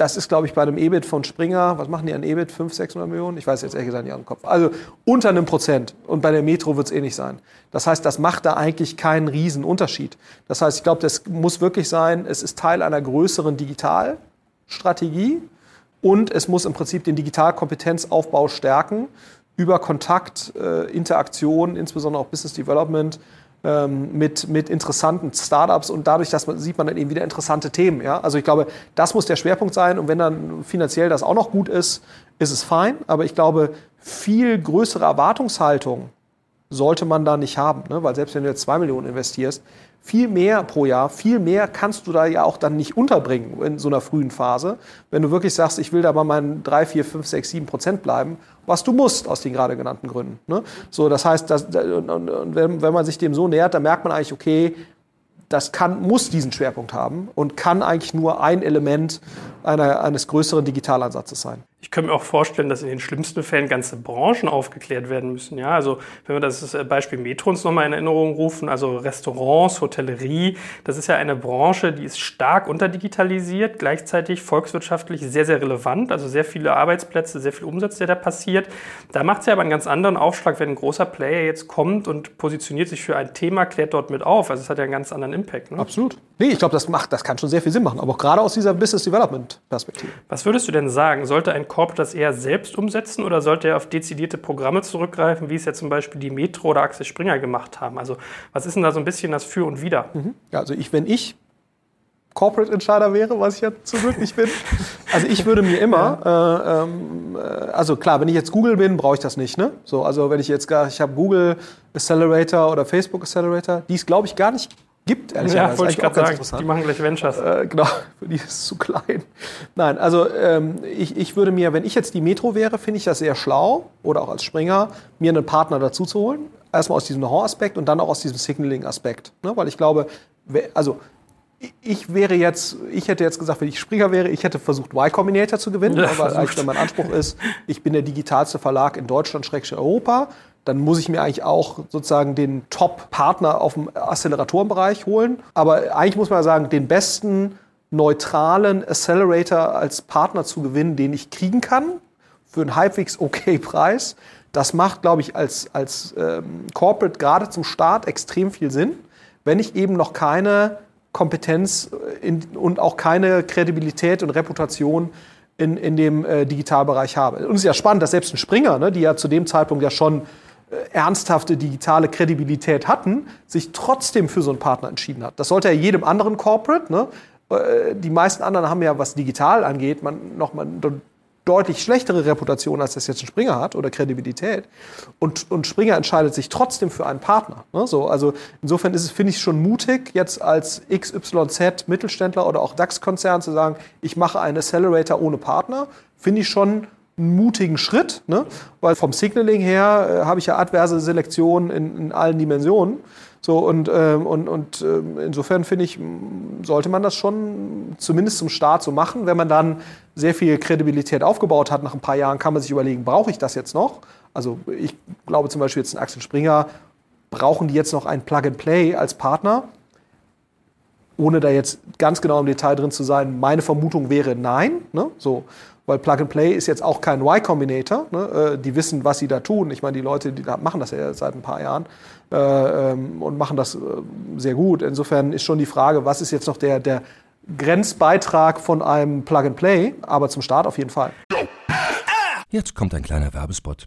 das ist, glaube ich, bei einem EBIT von Springer, was machen die an EBIT? 500, 600 Millionen? Ich weiß jetzt ehrlich gesagt nicht aus dem Kopf. Also unter einem Prozent. Und bei der Metro wird es eh nicht sein. Das heißt, das macht da eigentlich keinen riesen Unterschied. Das heißt, ich glaube, das muss wirklich sein, es ist Teil einer größeren Digitalstrategie und es muss im Prinzip den Digitalkompetenzaufbau stärken über Kontakt, äh, Interaktion, insbesondere auch Business Development mit, mit interessanten Startups und dadurch, dass man, sieht man dann eben wieder interessante Themen. Ja? Also ich glaube, das muss der Schwerpunkt sein und wenn dann finanziell das auch noch gut ist, ist es fein. Aber ich glaube, viel größere Erwartungshaltung sollte man da nicht haben, ne? weil selbst wenn du jetzt zwei Millionen investierst, viel mehr pro Jahr, viel mehr kannst du da ja auch dann nicht unterbringen in so einer frühen Phase. Wenn du wirklich sagst, ich will da bei meinen 3, 4, 5, 6, 7 Prozent bleiben, was du musst aus den gerade genannten Gründen. Ne? So, das heißt, dass, und, und, wenn, wenn man sich dem so nähert, dann merkt man eigentlich, okay, das kann, muss diesen Schwerpunkt haben und kann eigentlich nur ein Element einer, eines größeren Digitalansatzes sein. Ich könnte mir auch vorstellen, dass in den schlimmsten Fällen ganze Branchen aufgeklärt werden müssen. Ja, also wenn wir das Beispiel Metro uns nochmal in Erinnerung rufen, also Restaurants, Hotellerie, das ist ja eine Branche, die ist stark unterdigitalisiert, gleichzeitig volkswirtschaftlich sehr, sehr relevant, also sehr viele Arbeitsplätze, sehr viel Umsatz, der da passiert. Da macht es ja aber einen ganz anderen Aufschlag, wenn ein großer Player jetzt kommt und positioniert sich für ein Thema, klärt dort mit auf. Also es hat ja einen ganz anderen Impact. Ne? Absolut. Nee, ich glaube, das macht, das kann schon sehr viel Sinn machen, aber auch gerade aus dieser Business Development Perspektive. Was würdest du denn sagen? Sollte ein Corporate das eher selbst umsetzen oder sollte er auf dezidierte Programme zurückgreifen, wie es ja zum Beispiel die Metro oder Axel Springer gemacht haben? Also was ist denn da so ein bisschen das Für und Wider? Mhm. Ja, also ich, wenn ich Corporate Entscheider wäre, was ich ja zum Glück nicht bin. Also ich würde mir immer, *laughs* ja. äh, ähm, äh, also klar, wenn ich jetzt Google bin, brauche ich das nicht. Ne? So, also wenn ich jetzt gar, ich habe Google Accelerator oder Facebook Accelerator, die es glaube ich gar nicht gibt, ehrlicherweise. Ja, wollte ich gerade sagen, die machen gleich Ventures. Äh, genau, *laughs* für die ist es zu klein. Nein, also ähm, ich, ich würde mir, wenn ich jetzt die Metro wäre, finde ich das sehr schlau, oder auch als Springer, mir einen Partner dazu zu holen. Erstmal aus diesem Know-how-Aspekt und dann auch aus diesem Signaling-Aspekt. Ne? Weil ich glaube, also ich wäre jetzt, ich hätte jetzt gesagt, wenn ich Springer wäre, ich hätte versucht, Y Combinator zu gewinnen, ja, weil *laughs* eigentlich mein Anspruch ist, ich bin der digitalste Verlag in Deutschland, Schrägstrich Europa dann muss ich mir eigentlich auch sozusagen den Top-Partner auf dem Acceleratorenbereich holen. Aber eigentlich muss man sagen, den besten neutralen Accelerator als Partner zu gewinnen, den ich kriegen kann, für einen halbwegs okay Preis. Das macht, glaube ich, als, als ähm, Corporate gerade zum Start extrem viel Sinn, wenn ich eben noch keine Kompetenz in, und auch keine Kredibilität und Reputation in, in dem äh, Digitalbereich habe. Und es ist ja spannend, dass selbst ein Springer, ne, die ja zu dem Zeitpunkt ja schon äh, ernsthafte digitale Kredibilität hatten, sich trotzdem für so einen Partner entschieden hat. Das sollte ja jedem anderen Corporate, ne? Äh, die meisten anderen haben ja, was digital angeht, man noch mal eine deutlich schlechtere Reputation, als das jetzt ein Springer hat oder Kredibilität. Und, und Springer entscheidet sich trotzdem für einen Partner. Ne? So, also insofern ist es, finde ich, schon mutig, jetzt als XYZ Mittelständler oder auch DAX-Konzern zu sagen, ich mache einen Accelerator ohne Partner, finde ich schon mutigen Schritt, ne? weil vom Signaling her äh, habe ich ja adverse Selektion in, in allen Dimensionen. So, und, ähm, und, und ähm, insofern finde ich, sollte man das schon zumindest zum Start so machen. Wenn man dann sehr viel Kredibilität aufgebaut hat, nach ein paar Jahren kann man sich überlegen, brauche ich das jetzt noch? Also ich glaube zum Beispiel jetzt in Axel Springer, brauchen die jetzt noch ein Plug-and-Play als Partner? Ohne da jetzt ganz genau im Detail drin zu sein, meine Vermutung wäre nein. Ne? So weil Plug and Play ist jetzt auch kein Y-Combinator. Ne? Äh, die wissen, was sie da tun. Ich meine, die Leute, die machen das ja seit ein paar Jahren äh, ähm, und machen das äh, sehr gut. Insofern ist schon die Frage, was ist jetzt noch der, der Grenzbeitrag von einem Plug and Play, aber zum Start auf jeden Fall. Jetzt kommt ein kleiner Werbespot.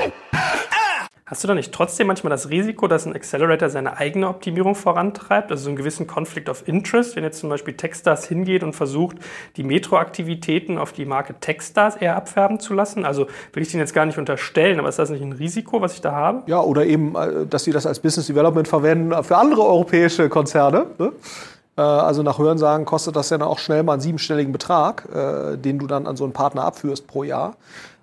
Hast du da nicht trotzdem manchmal das Risiko, dass ein Accelerator seine eigene Optimierung vorantreibt? Also so einen gewissen Conflict of Interest, wenn jetzt zum Beispiel Techstars hingeht und versucht, die Metro-Aktivitäten auf die Marke Techstars eher abfärben zu lassen? Also will ich den jetzt gar nicht unterstellen, aber ist das nicht ein Risiko, was ich da habe? Ja, oder eben, äh, dass sie das als Business Development verwenden für andere europäische Konzerne. Ne? Äh, Also nach Hörensagen kostet das ja dann auch schnell mal einen siebenstelligen Betrag, äh, den du dann an so einen Partner abführst pro Jahr.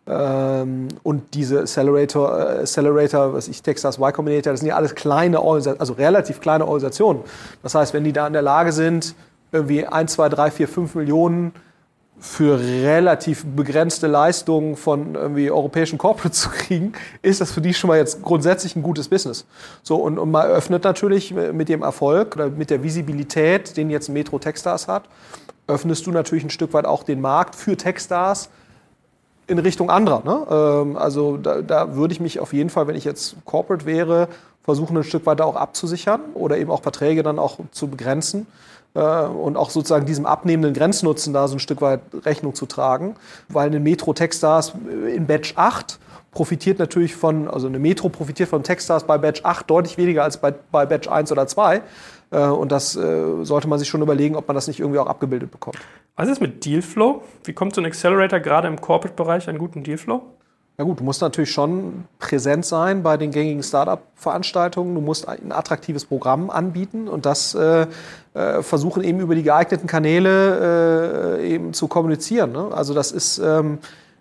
Ähm, und diese Accelerator, äh, Accelerator, was ich, Texas Y Combinator, das sind ja alles kleine Organisationen, also relativ kleine Organisationen. Das heißt, wenn die da in der Lage sind, irgendwie 1, 2, 3, 4, 5 Millionen für relativ begrenzte Leistungen von irgendwie europäischen Corporates *laughs* zu kriegen, ist das für die schon mal jetzt grundsätzlich ein gutes Business. So, und, und man öffnet natürlich mit dem Erfolg oder mit der Visibilität, den jetzt Metro Techstars hat, öffnest du natürlich ein Stück weit auch den Markt für Techstars in Richtung anderer. Ne? Ähm, also da, da würde ich mich auf jeden Fall, wenn ich jetzt Corporate wäre, versuchen ein Stück weiter auch abzusichern oder eben auch Verträge dann auch zu begrenzen äh, und auch sozusagen diesem abnehmenden Grenznutzen da so ein Stück weit Rechnung zu tragen, weil eine Metro Techstars in Batch 8 profitiert natürlich von, also eine Metro profitiert von Techstars bei Batch 8 deutlich weniger als bei, bei Batch 1 oder 2. Äh, Und das äh, sollte man sich schon überlegen, ob man das nicht irgendwie auch abgebildet bekommt. Was ist mit Dealflow? Wie kommt so ein Accelerator gerade im Corporate-Bereich an guten Dealflow? Ja gut, du musst natürlich schon präsent sein bei den gängigen Startup-Veranstaltungen. Du musst ein attraktives Programm anbieten und das äh, äh, versuchen eben über die geeigneten Kanäle äh, eben zu kommunizieren. Ne? Also das ist, ähm,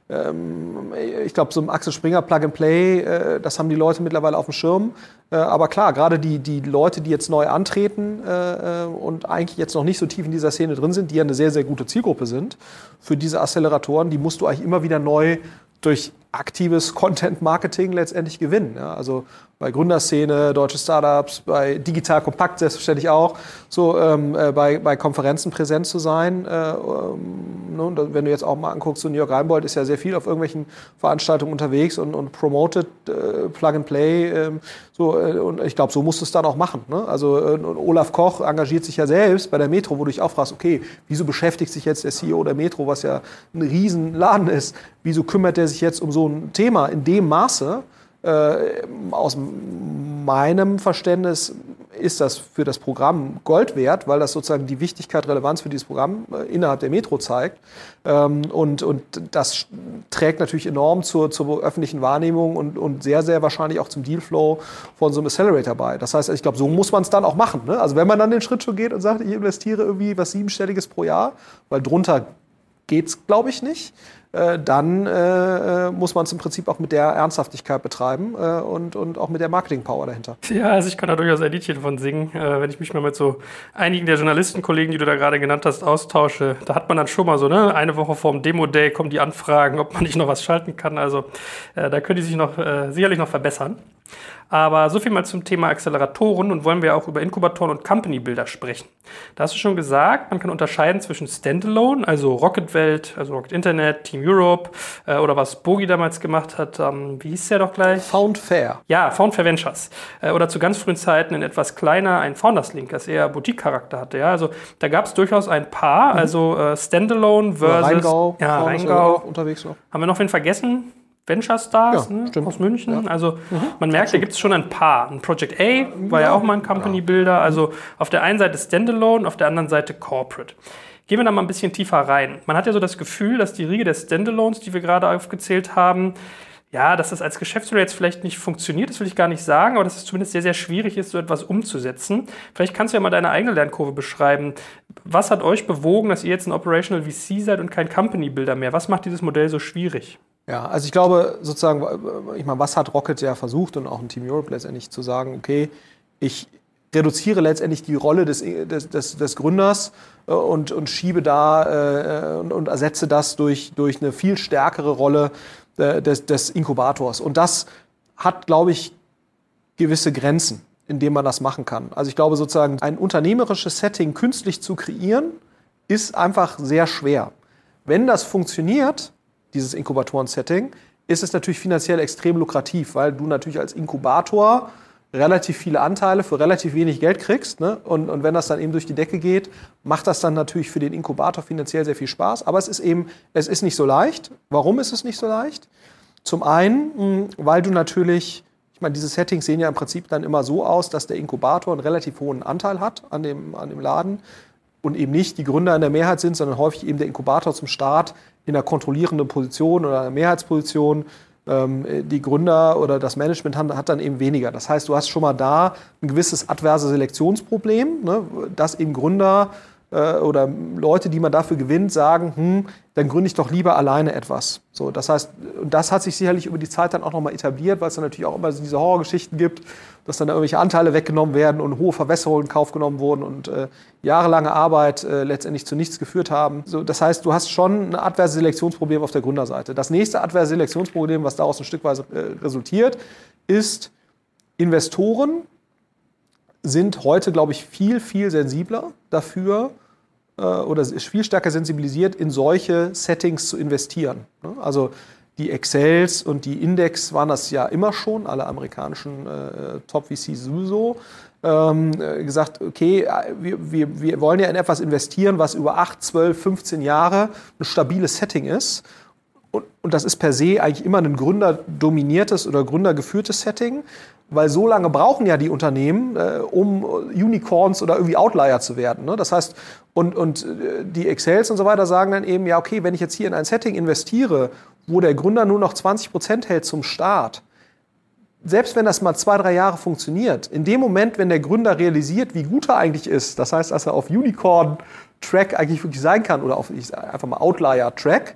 ich glaube, so ein Axel Springer Plug and Play, äh, das haben die Leute mittlerweile auf dem Schirm. Äh, aber klar, gerade die, die Leute, die jetzt neu antreten äh, und eigentlich jetzt noch nicht so tief in dieser Szene drin sind, die ja eine sehr, sehr gute Zielgruppe sind, für diese Acceleratoren, die musst du eigentlich immer wieder neu durch aktives Content-Marketing letztendlich gewinnen. Also bei Gründerszene, deutsche Startups, bei Digital Kompakt selbstverständlich auch, so ähm, äh, bei, bei Konferenzen präsent zu sein. Äh, ähm, ne? wenn du jetzt auch mal anguckst, so New York Rheinbold ist ja sehr viel auf irgendwelchen Veranstaltungen unterwegs und, und promoted äh, Plug and Play. ähm, so, äh, und ich glaube, so musst du es dann auch machen. Ne? Also äh, Olaf Koch engagiert sich ja selbst bei der Metro, wo du dich auch fragst, okay, wieso beschäftigt sich jetzt der CEO der Metro, was ja ein Riesenladen ist, wieso kümmert er sich jetzt um so ein Thema in dem Maße? Äh, aus meinem Verständnis ist das für das Programm Gold wert, weil das sozusagen die Wichtigkeit, Relevanz für dieses Programm äh, innerhalb der Metro zeigt. Ähm, und, und das trägt natürlich enorm zur, zur öffentlichen Wahrnehmung und, und sehr, sehr wahrscheinlich auch zum Dealflow von so einem Accelerator bei. Das heißt, ich glaube, so muss man es dann auch machen. Ne? Also wenn man dann den Schritt schon geht und sagt, ich investiere irgendwie was Siebenstelliges pro Jahr, weil drunter geht's, glaube ich, nicht, äh, dann äh, muss man es im Prinzip auch mit der Ernsthaftigkeit betreiben äh, und, und auch mit der Marketing-Power dahinter. Ja, also ich kann da durchaus ein Liedchen von singen, äh, wenn ich mich mal mit so einigen der Journalistenkollegen, die du da gerade genannt hast, austausche. Da hat man dann schon mal so, ne, eine Woche vorm Demo-Day kommen die Anfragen, ob man nicht noch was schalten kann. Also äh, da können die sich noch äh, sicherlich noch verbessern. Aber so viel mal zum Thema Acceleratoren und wollen wir auch über Inkubatoren und Company-Bilder sprechen. Da hast du schon gesagt, man kann unterscheiden zwischen Standalone, also Rocket Welt, also Rocket Internet, Team Europe äh, oder was Bogi damals gemacht hat, ähm, wie hieß der doch gleich? Found Fair. Ja, Found Fair Ventures. Äh, oder zu ganz frühen Zeiten in etwas kleiner ein Founders Link, das eher Boutique-Charakter hatte. Ja, also da gab es durchaus ein paar, also äh, Standalone versus Rheingau. ja, Rheingau. Unterwegs noch. Haben wir noch wen vergessen? Venture Stars Ja, ne? aus München. Also man merkt, da gibt es schon ein paar. Ein Project A war ja auch mal ein Company Builder. Also auf der einen Seite Standalone, auf der anderen Seite Corporate. Gehen wir da mal ein bisschen tiefer rein. Man hat ja so das Gefühl, dass die Riege der Standalones, die wir gerade aufgezählt haben, ja, dass das als Geschäftsmodell jetzt vielleicht nicht funktioniert, das will ich gar nicht sagen, aber dass es zumindest sehr, sehr schwierig ist, so etwas umzusetzen. Vielleicht kannst du ja mal deine eigene Lernkurve beschreiben. Was hat euch bewogen, dass ihr jetzt ein Operational VC seid und kein Company Builder mehr? Was macht dieses Modell so schwierig? Ja, also ich glaube sozusagen, ich meine, was hat Rocket ja versucht und auch ein Team Europe letztendlich zu sagen, okay, ich reduziere letztendlich die Rolle des, des, des, des Gründers äh, und, und schiebe da äh, und, und ersetze das durch, durch eine viel stärkere Rolle äh, des, des Inkubators. Und das hat, glaube ich, gewisse Grenzen, in denen man das machen kann. Also ich glaube sozusagen, ein unternehmerisches Setting künstlich zu kreieren, ist einfach sehr schwer. Wenn das funktioniert, dieses Inkubatoren-Setting, ist es natürlich finanziell extrem lukrativ, weil du natürlich als Inkubator relativ viele Anteile für relativ wenig Geld kriegst. Ne? Und, und wenn das dann eben durch die Decke geht, macht das dann natürlich für den Inkubator finanziell sehr viel Spaß. Aber es ist eben, es ist nicht so leicht. Warum ist es nicht so leicht? Zum einen, weil du natürlich, ich meine, diese Settings sehen ja im Prinzip dann immer so aus, dass der Inkubator einen relativ hohen Anteil hat an dem, an dem Laden und eben nicht die Gründer in der Mehrheit sind, sondern häufig eben der Inkubator zum Start in einer kontrollierenden Position oder einer Mehrheitsposition ähm, die Gründer oder das Management hat, dann eben weniger. Das heißt, du hast schon mal da ein gewisses adverse Selektionsproblem, ne, dass eben Gründer oder Leute, die man dafür gewinnt, sagen, hm, dann gründe ich doch lieber alleine etwas. So, das heißt, und das hat sich sicherlich über die Zeit dann auch nochmal etabliert, weil es dann natürlich auch immer diese Horrorgeschichten gibt, dass dann da irgendwelche Anteile weggenommen werden und hohe Verwässerungen in Kauf genommen wurden und äh, jahrelange Arbeit äh, letztendlich zu nichts geführt haben. So, das heißt, du hast schon ein adverse Selektionsproblem auf der Gründerseite. Das nächste adverse Selektionsproblem, was daraus ein Stück weit äh, resultiert, ist, Investoren sind heute, glaube ich, viel, viel sensibler dafür äh, oder viel stärker sensibilisiert, in solche Settings zu investieren. Ne? Also die Excels und die Index waren das ja immer schon, alle amerikanischen äh, Top-VCs sowieso. Ähm, äh, gesagt, okay, wir, wir, wir wollen ja in etwas investieren, was über 8, 12, 15 Jahre ein stabiles Setting ist. Und, und das ist per se eigentlich immer ein gründerdominiertes oder gründergeführtes Setting weil so lange brauchen ja die Unternehmen, äh, um Unicorns oder irgendwie Outlier zu werden. Ne? Das heißt, und, und äh, die Excels und so weiter sagen dann eben, ja, okay, wenn ich jetzt hier in ein Setting investiere, wo der Gründer nur noch 20 Prozent hält zum Start, selbst wenn das mal zwei, drei Jahre funktioniert, in dem Moment, wenn der Gründer realisiert, wie gut er eigentlich ist, das heißt, dass er auf Unicorn-Track eigentlich wirklich sein kann oder auf ich einfach mal Outlier-Track,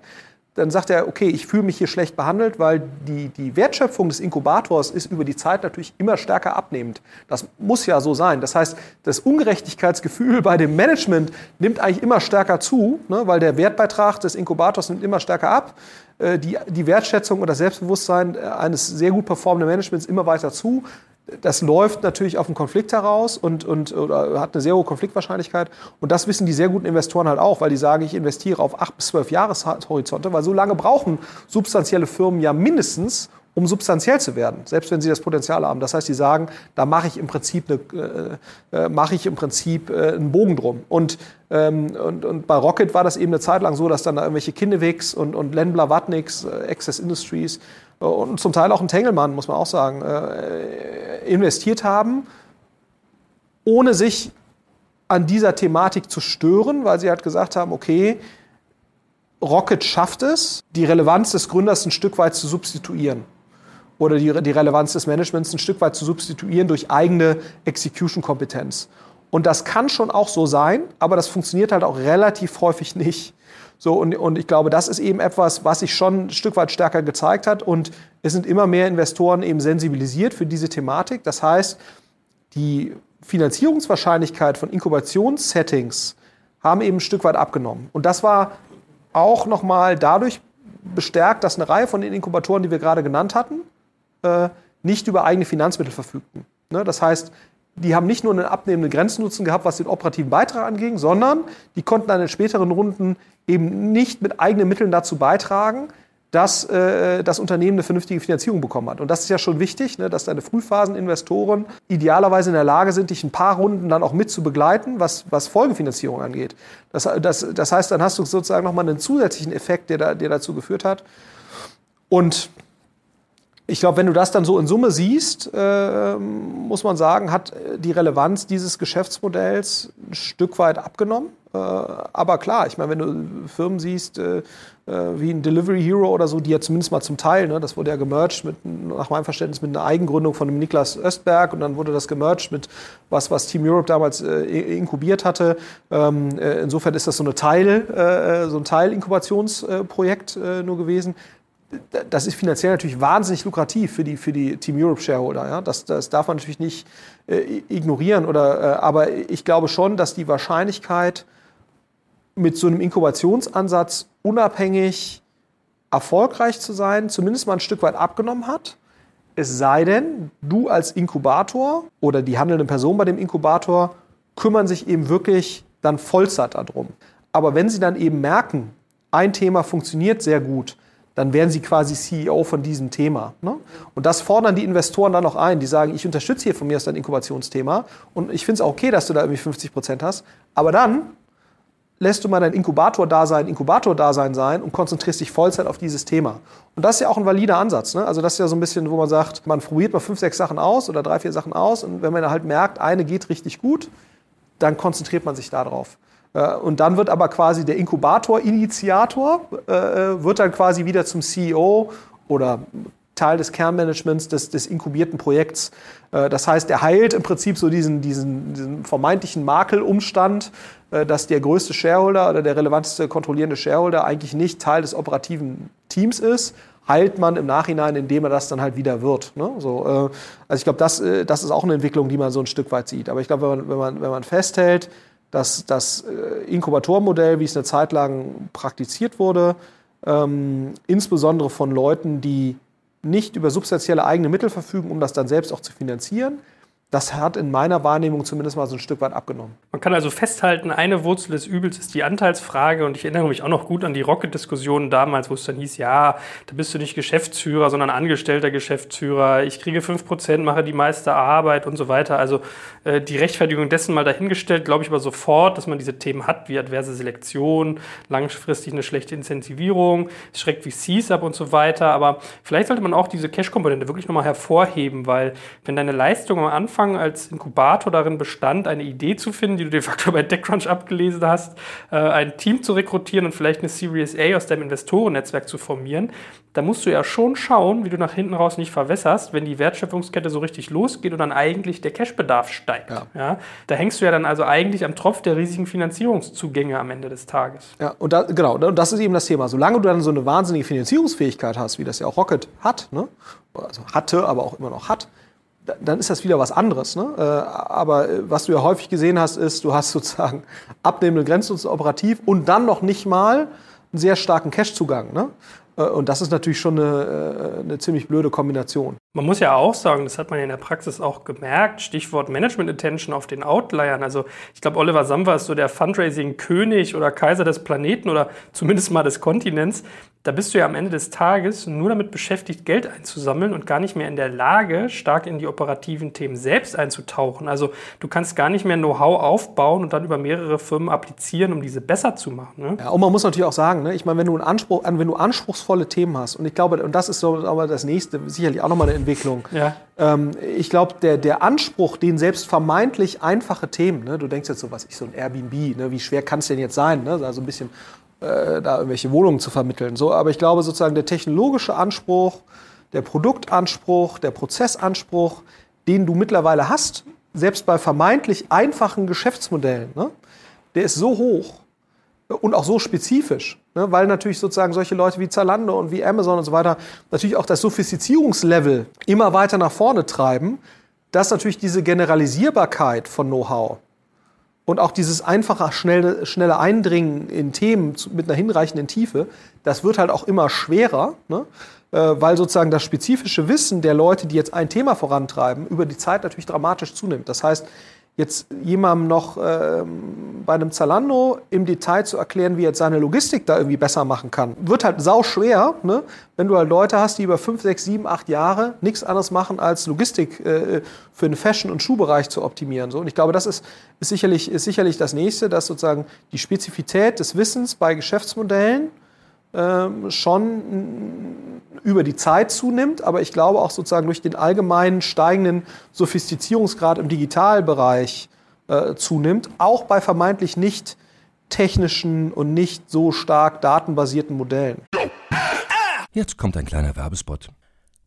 dann sagt er, okay, ich fühle mich hier schlecht behandelt, weil die, die Wertschöpfung des Inkubators ist über die Zeit natürlich immer stärker abnehmend. Das muss ja so sein. Das heißt, das Ungerechtigkeitsgefühl bei dem Management nimmt eigentlich immer stärker zu, ne, weil der Wertbeitrag des Inkubators nimmt immer stärker ab. Äh, die, die Wertschätzung und das Selbstbewusstsein eines sehr gut performenden Managements immer weiter zu das läuft natürlich auf einen Konflikt heraus und, und oder hat eine sehr hohe Konfliktwahrscheinlichkeit. Und das wissen die sehr guten Investoren halt auch, weil die sagen, ich investiere auf acht bis zwölf Jahreshorizonte, weil so lange brauchen substanzielle Firmen ja mindestens, um substanziell zu werden, selbst wenn sie das Potenzial haben. Das heißt, die sagen, da mache ich im Prinzip, eine, äh, äh mache ich im Prinzip äh, einen Bogen drum. Und, ähm, und, und bei Rocket war das eben eine Zeit lang so, dass dann da irgendwelche Kinnewigs und, und Len Blavatniks, äh, Access Industries und zum Teil auch ein Tengelmann, muss man auch sagen, äh, investiert haben, ohne sich an dieser Thematik zu stören, weil sie halt gesagt haben, okay, Rocket schafft es, die Relevanz des Gründers ein Stück weit zu substituieren oder die, die Relevanz des Managements ein Stück weit zu substituieren durch eigene Execution-Kompetenz. Und das kann schon auch so sein, aber das funktioniert halt auch relativ häufig nicht. So, und, und ich glaube, das ist eben etwas, was sich schon ein Stück weit stärker gezeigt hat. Und es sind immer mehr Investoren eben sensibilisiert für diese Thematik. Das heißt, die Finanzierungswahrscheinlichkeit von Inkubationssettings haben eben ein Stück weit abgenommen. Und das war auch nochmal dadurch bestärkt, dass eine Reihe von den Inkubatoren, die wir gerade genannt hatten, äh, nicht über eigene Finanzmittel verfügten. Ne? Das heißt, die haben nicht nur einen abnehmenden Grenznutzen gehabt, was den operativen Beitrag anging, sondern die konnten dann in späteren Runden eben nicht mit eigenen Mitteln dazu beitragen, dass äh, das Unternehmen eine vernünftige Finanzierung bekommen hat. Und das ist ja schon wichtig, ne, dass deine Frühphaseninvestoren idealerweise in der Lage sind, dich ein paar Runden dann auch mit zu begleiten, was, was Folgefinanzierung angeht. Das, das, das heißt, dann hast du sozusagen nochmal einen zusätzlichen Effekt, der, da, der dazu geführt hat. Und ich glaube, wenn du das dann so in Summe siehst, äh, muss man sagen, hat die Relevanz dieses Geschäftsmodells ein Stück weit abgenommen. Äh, aber klar, ich meine, wenn du Firmen siehst, äh, äh, wie ein Delivery Hero oder so, die ja zumindest mal zum Teil, ne, das wurde ja gemerged mit, nach meinem Verständnis, mit einer Eigengründung von dem Niklas Östberg und dann wurde das gemerged mit was, was Team Europe damals äh, inkubiert hatte. Ähm, äh, insofern ist das so, eine Teil, äh, so ein Teil-Inkubationsprojekt nur gewesen das ist finanziell natürlich wahnsinnig lukrativ für die, für die Team Europe Shareholder. Ja? Das, das darf man natürlich nicht äh, ignorieren. Oder, äh, aber ich glaube schon, dass die Wahrscheinlichkeit, mit so einem Inkubationsansatz unabhängig erfolgreich zu sein, zumindest mal ein Stück weit abgenommen hat. Es sei denn, du als Inkubator oder die handelnden Personen bei dem Inkubator kümmern sich eben wirklich dann Vollzeit darum. Aber wenn sie dann eben merken, ein Thema funktioniert sehr gut, dann werden sie quasi CEO von diesem Thema. Ne? Und das fordern die Investoren dann auch ein. Die sagen, ich unterstütze hier von mir aus dein Inkubationsthema und ich finde es auch okay, dass du da irgendwie 50 Prozent hast. Aber dann lässt du mal dein Inkubator-Dasein Inkubator-Dasein sein und konzentrierst dich Vollzeit auf dieses Thema. Und das ist ja auch ein valider Ansatz. Ne? Also das ist ja so ein bisschen, wo man sagt, man probiert mal fünf, sechs Sachen aus oder drei, vier Sachen aus und wenn man halt merkt, eine geht richtig gut, dann konzentriert man sich darauf. Äh, und dann wird aber quasi der Inkubator-Initiator, äh, äh, wird dann quasi wieder zum CEO oder Teil des Kernmanagements des, des inkubierten Projekts. Das heißt, er heilt im Prinzip so diesen, diesen, diesen vermeintlichen Makelumstand, dass der größte Shareholder oder der relevanteste kontrollierende Shareholder eigentlich nicht Teil des operativen Teams ist, heilt man im Nachhinein, indem er das dann halt wieder wird. Ne? So, also ich glaube, das, das ist auch eine Entwicklung, die man so ein Stück weit sieht. Aber ich glaube, wenn man, wenn, man, wenn man festhält, dass das äh, Inkubatormodell, wie es eine Zeit lang praktiziert wurde, ähm, insbesondere von Leuten, die nicht über substanzielle eigene Mittel verfügen, um das dann selbst auch zu finanzieren, das hat in meiner Wahrnehmung zumindest mal so ein Stück weit abgenommen. Man kann also festhalten, eine Wurzel des Übels ist die Anteilsfrage. Und ich erinnere mich auch noch gut an die Rocket-Diskussionen damals, wo es dann hieß, ja, da bist du nicht Geschäftsführer, sondern angestellter Geschäftsführer. Ich kriege 5%, mache die meiste Arbeit und so weiter. Also äh, die Rechtfertigung dessen mal dahingestellt, glaube ich aber sofort, dass man diese Themen hat, wie adverse Selektion, langfristig eine schlechte Incentivierung, es schreckt wie Cs ab und so weiter. Aber vielleicht sollte man auch diese Cash-Komponente wirklich nochmal hervorheben, weil wenn deine Leistung am Anfang Anfang als Inkubator darin bestand, eine Idee zu finden, die du de facto bei TechCrunch abgelesen hast, äh, ein Team zu rekrutieren und vielleicht eine Series A aus deinem Investorennetzwerk zu formieren, da musst du ja schon schauen, wie du nach hinten raus nicht verwässerst, wenn die Wertschöpfungskette so richtig losgeht und dann eigentlich der Cashbedarf steigt. Ja. ja. da hängst du ja dann also eigentlich am Tropf der riesigen Finanzierungszugänge am Ende des Tages. Ja, und da, genau, und das ist eben das Thema. Solange du dann so eine wahnsinnige Finanzierungsfähigkeit hast, wie das ja auch Rocket hat, ne? also hatte, aber auch immer noch hat, dann ist das wieder was anderes. Ne? Äh, aber äh, was du ja häufig gesehen hast, ist, du hast *laughs* sozusagen abnehmende Grenznutzen operativ und dann noch nicht mal einen sehr starken Cash-Zugang. Ne? Äh, und das ist natürlich schon eine, eine ziemlich blöde Kombination. Man muss ja auch sagen, das hat man ja in der Praxis auch gemerkt, Stichwort Management Attention auf den Outliern. Also ich glaube, Oliver Samwer ist so der Fundraising-König oder Kaiser des Planeten oder zumindest mal des Kontinents. Da bist du ja am Ende des Tages nur damit beschäftigt, Geld einzusammeln und gar nicht mehr in der Lage, stark in die operativen Themen selbst einzutauchen. Also du kannst gar nicht mehr Know-how aufbauen und dann über mehrere Firmen applizieren, um diese besser zu machen. Ne? Ja, und man muss natürlich auch sagen, ne, ich meine, wenn du, Anspruch, wenn du anspruchsvolle Themen hast, und ich glaube, und das ist so aber das nächste, sicherlich auch nochmal eine Entwicklung. Ja. Ähm, ich glaube, der, der Anspruch, den selbst vermeintlich einfache Themen, ne, du denkst jetzt so, was ich so ein Airbnb, ne, wie schwer kann es denn jetzt sein, ne, also ein bisschen äh, da irgendwelche Wohnungen zu vermitteln. So, aber ich glaube sozusagen der technologische Anspruch, der Produktanspruch, der Prozessanspruch, den du mittlerweile hast, selbst bei vermeintlich einfachen Geschäftsmodellen, ne, der ist so hoch und auch so spezifisch, Ne, weil natürlich sozusagen solche Leute wie Zalando und wie Amazon und so weiter natürlich auch das Sophistizierungslevel immer weiter nach vorne treiben, dass natürlich diese Generalisierbarkeit von Know-how und auch dieses einfache, schnelle, schnelle Eindringen in Themen mit einer hinreichenden Tiefe, das wird halt auch immer schwerer, ne? Äh, weil sozusagen das spezifische Wissen der Leute, die jetzt ein Thema vorantreiben, über die Zeit natürlich dramatisch zunimmt. Das heißt, jetzt jemandem noch ähm, bei einem Zalando im Detail zu erklären, wie er jetzt seine Logistik da irgendwie besser machen kann, wird halt sau schwer, ne? wenn du halt Leute hast, die über fünf, sechs, sieben, acht Jahre nichts anderes machen, als Logistik äh, für den Fashion- und Schuhbereich zu optimieren. So. Und ich glaube, das ist, ist, sicherlich, ist sicherlich das Nächste, dass sozusagen die Spezifität des Wissens bei Geschäftsmodellen schon über die Zeit zunimmt, aber ich glaube auch sozusagen durch den allgemeinen steigenden Sophistizierungsgrad im Digitalbereich äh, zunimmt, auch bei vermeintlich nicht technischen und nicht so stark datenbasierten Modellen. Jetzt kommt ein kleiner Werbespot.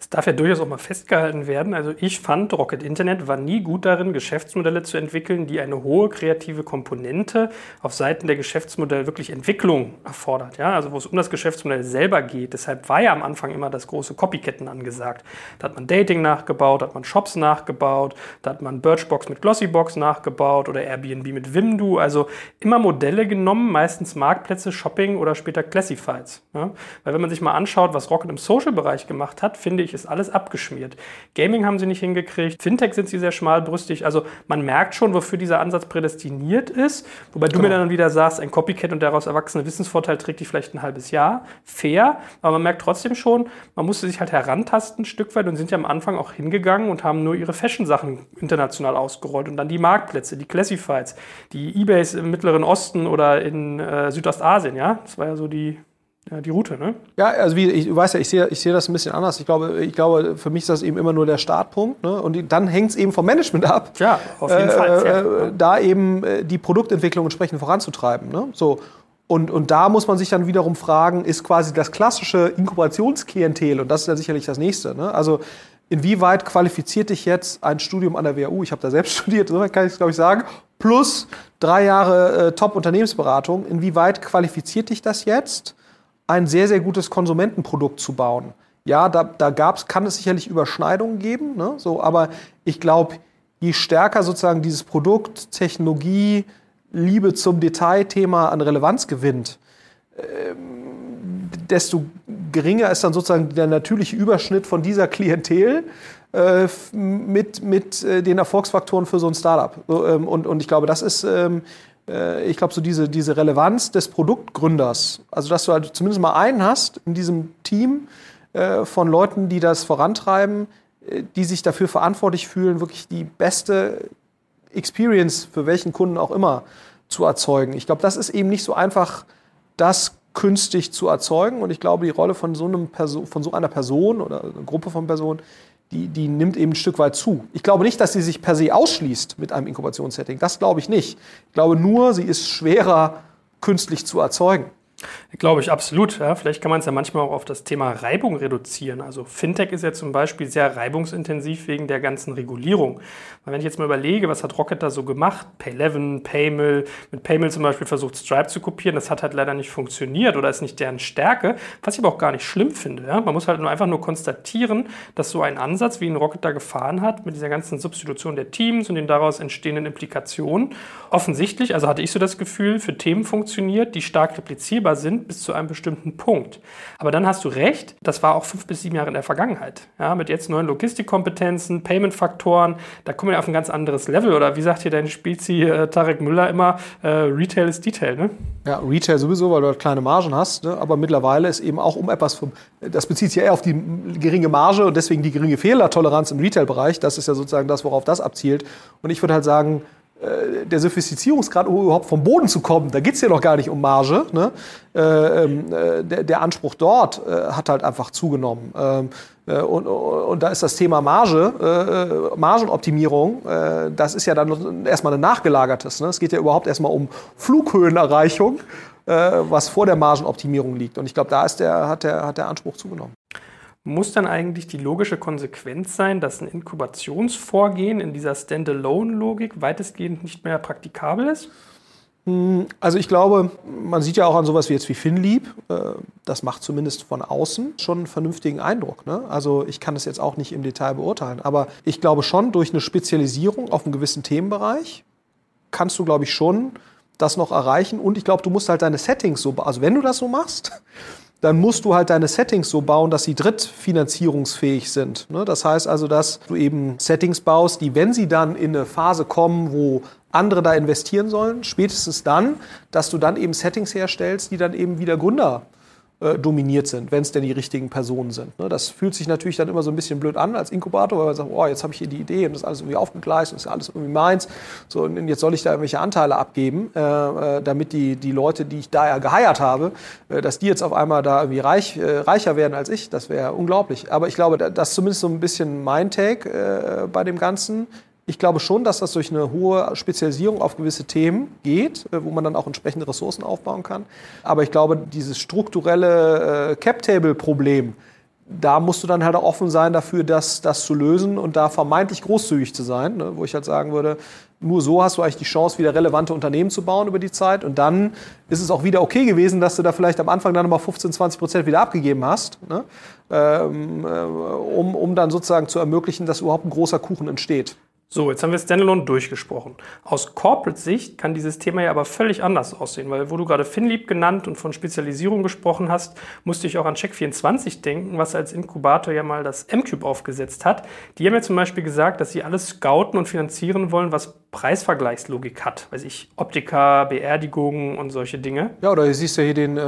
Es darf ja durchaus auch mal festgehalten werden. Also ich fand, Rocket Internet war nie gut darin, Geschäftsmodelle zu entwickeln, die eine hohe kreative Komponente auf Seiten der Geschäftsmodelle wirklich Entwicklung erfordert. Ja? Also wo es um das Geschäftsmodell selber geht. Deshalb war ja am Anfang immer das große Copycatten angesagt. Da hat man Dating nachgebaut, da hat man Shops nachgebaut, da hat man Birchbox mit Glossybox nachgebaut oder Airbnb mit Wimdu. Also immer Modelle genommen, meistens Marktplätze, Shopping oder später Classifieds. Ja? Weil wenn man sich mal anschaut, was Rocket im Social-Bereich gemacht hat, finde ich, ist alles abgeschmiert. Gaming haben sie nicht hingekriegt, Fintech sind sie sehr schmalbrüstig. Also man merkt schon, wofür dieser Ansatz prädestiniert ist. Wobei du mir genau. dann wieder sagst, ein Copycat und daraus erwachsene Wissensvorteil trägt dich vielleicht ein halbes Jahr. Fair, aber man merkt trotzdem schon, man musste sich halt herantasten ein Stück weit und sind ja am Anfang auch hingegangen und haben nur ihre Fashion-Sachen international ausgerollt und dann die Marktplätze, die Classifieds, die Ebays im Mittleren Osten oder in äh, Südostasien, ja. Das war ja so die ja, die Route, ne? Ja, also wie ich weiß ja, ich sehe, ich sehe das ein bisschen anders. Ich glaube, ich glaube, für mich ist das eben immer nur der Startpunkt. Ne? Und dann hängt es eben vom Management ab. Ja, auf jeden äh, Fall. Äh, da eben äh, die Produktentwicklung entsprechend voranzutreiben. Ne? So. Und, und da muss man sich dann wiederum fragen, ist quasi das klassische Inkubationsklientel, und das ist ja sicherlich das nächste. Ne? Also inwieweit qualifiziert dich jetzt ein Studium an der WHU, ich habe da selbst *laughs* studiert, so kann ich es glaube ich sagen, plus drei Jahre äh, Top-Unternehmensberatung, inwieweit qualifiziert dich das jetzt? Ein sehr, sehr gutes Konsumentenprodukt zu bauen. Ja, da, da gab's, kann es sicherlich Überschneidungen geben, ne? so, aber ich glaube, je stärker sozusagen dieses Produkt, Technologie, Liebe zum Detailthema an Relevanz gewinnt, ähm, desto geringer ist dann sozusagen der natürliche Überschnitt von dieser Klientel äh, mit, mit äh, den Erfolgsfaktoren für so ein Startup. So, ähm, und, und ich glaube, das ist ähm, äh, ich glaube, so diese, diese Relevanz des Produktgründers, also dass du halt zumindest mal einen hast in diesem Team äh, von Leuten, die das vorantreiben, äh, die sich dafür verantwortlich fühlen, wirklich die beste Experience für welchen Kunden auch immer zu erzeugen. Ich glaube, das ist eben nicht so einfach, das künstlich zu erzeugen. Und ich glaube, die Rolle von so, einem Person, von so einer Person oder einer Gruppe von Personen die, die nimmt eben ein Stück weit zu. Ich glaube nicht, dass sie sich per se ausschließt mit einem Inkubationssetting. Das glaube ich nicht. Ich glaube nur, sie ist schwerer künstlich zu erzeugen. Glaube ich absolut. Ja. Vielleicht kann man es ja manchmal auch auf das Thema Reibung reduzieren. Also Fintech ist ja zum Beispiel sehr reibungsintensiv wegen der ganzen Regulierung. Weil wenn ich jetzt mal überlege, was hat Rocket da so gemacht? Pay11, Paymill, mit Paymill zum Beispiel versucht Stripe zu kopieren, das hat halt leider nicht funktioniert oder ist nicht deren Stärke, was ich aber auch gar nicht schlimm finde. Ja. Man muss halt nur einfach nur konstatieren, dass so ein Ansatz, wie ihn Rocket da gefahren hat, mit dieser ganzen Substitution der Teams und den daraus entstehenden Implikationen, offensichtlich, also hatte ich so das Gefühl, für Themen funktioniert, die stark replizierbar sind bis zu einem bestimmten Punkt. Aber dann hast du recht, das war auch fünf bis sieben Jahre in der Vergangenheit. Ja, mit jetzt neuen Logistikkompetenzen, Payment-Faktoren, da kommen wir auf ein ganz anderes Level. Oder wie sagt hier dein Spezi äh, Tarek Müller immer, äh, Retail ist Detail, ne? Ja, Retail sowieso, weil du halt kleine Margen hast. Ne? Aber mittlerweile ist eben auch um etwas, vom, das bezieht sich ja eher auf die geringe Marge und deswegen die geringe Fehlertoleranz im Retail-Bereich. Das ist ja sozusagen das, worauf das abzielt. Und ich würde halt sagen, der Sophistizierungsgrad, um überhaupt vom Boden zu kommen, da geht es ja noch gar nicht um Marge. Ne? Äh, ähm, äh, der, der, Anspruch dort äh, hat halt einfach zugenommen. Ähm, äh, und, und, da ist das Thema Marge, äh, Margenoptimierung, das ist ja dann erstmal ein nachgelagertes. Ne? Es geht ja überhaupt erstmal um Flughöhenerreichung, was vor der Margenoptimierung liegt. Und ich glaube, da ist der, hat, der, hat der Anspruch zugenommen muss dann eigentlich die logische Konsequenz sein, dass ein Inkubationsvorgehen in dieser Standalone-Logik weitestgehend nicht mehr praktikabel ist? Hm, also ich glaube, man sieht ja auch an sowas wie jetzt wie FinLeap, äh, das macht zumindest von außen schon einen vernünftigen Eindruck. Ne? Also ich kann das jetzt auch nicht im Detail beurteilen, aber ich glaube schon, durch eine Spezialisierung auf einen gewissen Themenbereich kannst du, glaube ich, schon das noch erreichen. Und ich glaube, du musst halt deine Settings so, also wenn du das so machst, dann musst du halt deine Settings so bauen, dass sie drittfinanzierungsfähig sind. Ne? Das heißt also, dass du eben Settings baust, die, wenn sie dann in eine Phase kommen, wo andere da investieren sollen, spätestens dann, dass du dann eben Settings herstellst, die dann eben wieder Gründer dominiert sind, wenn es denn die richtigen Personen sind. Ne? Das fühlt sich natürlich dann immer so ein bisschen blöd an als Inkubator, weil man sagt, oh, jetzt habe ich hier die Idee und das ist alles irgendwie aufgegleist und das ist alles irgendwie meins. So, und jetzt soll ich da irgendwelche Anteile abgeben, äh, äh, damit die, die Leute, die ich da ja geheiert habe, äh, dass die jetzt auf einmal da irgendwie reich, äh, reicher werden als ich. Das wäre unglaublich. Aber ich glaube, das ist zumindest so ein bisschen mein Take äh, bei dem Ganzen ich glaube schon, dass das durch eine hohe Spezialisierung auf gewisse Themen geht, äh, wo man dann auch entsprechende Ressourcen aufbauen kann. Aber ich glaube, dieses strukturelle äh, Cap-Table-Problem, da musst du dann halt auch offen sein dafür, das, das zu lösen und da vermeintlich großzügig zu sein, ne? wo ich halt sagen würde, nur so hast du eigentlich die Chance, wieder relevante Unternehmen zu bauen über die Zeit. Und dann ist es auch wieder okay gewesen, dass du da vielleicht am Anfang dann nochmal 15, 20 Prozent wieder abgegeben hast, ne? ähm, äh, um, um dann sozusagen zu ermöglichen, dass überhaupt ein großer Kuchen entsteht. So, jetzt haben wir Standalone durchgesprochen. Aus Corporate-Sicht kann dieses Thema ja aber völlig anders aussehen, weil wo du gerade Finlieb genannt und von Spezialisierung gesprochen hast, musste ich auch an Check24 denken, was als Inkubator ja mal das M-Cube aufgesetzt hat. Die haben ja zum Beispiel gesagt, dass sie alles scouten und finanzieren wollen, was Preisvergleichslogik hat. Weiß ich, Optika, Beerdigungen und solche Dinge. Ja, oder du siehst ja hier den äh,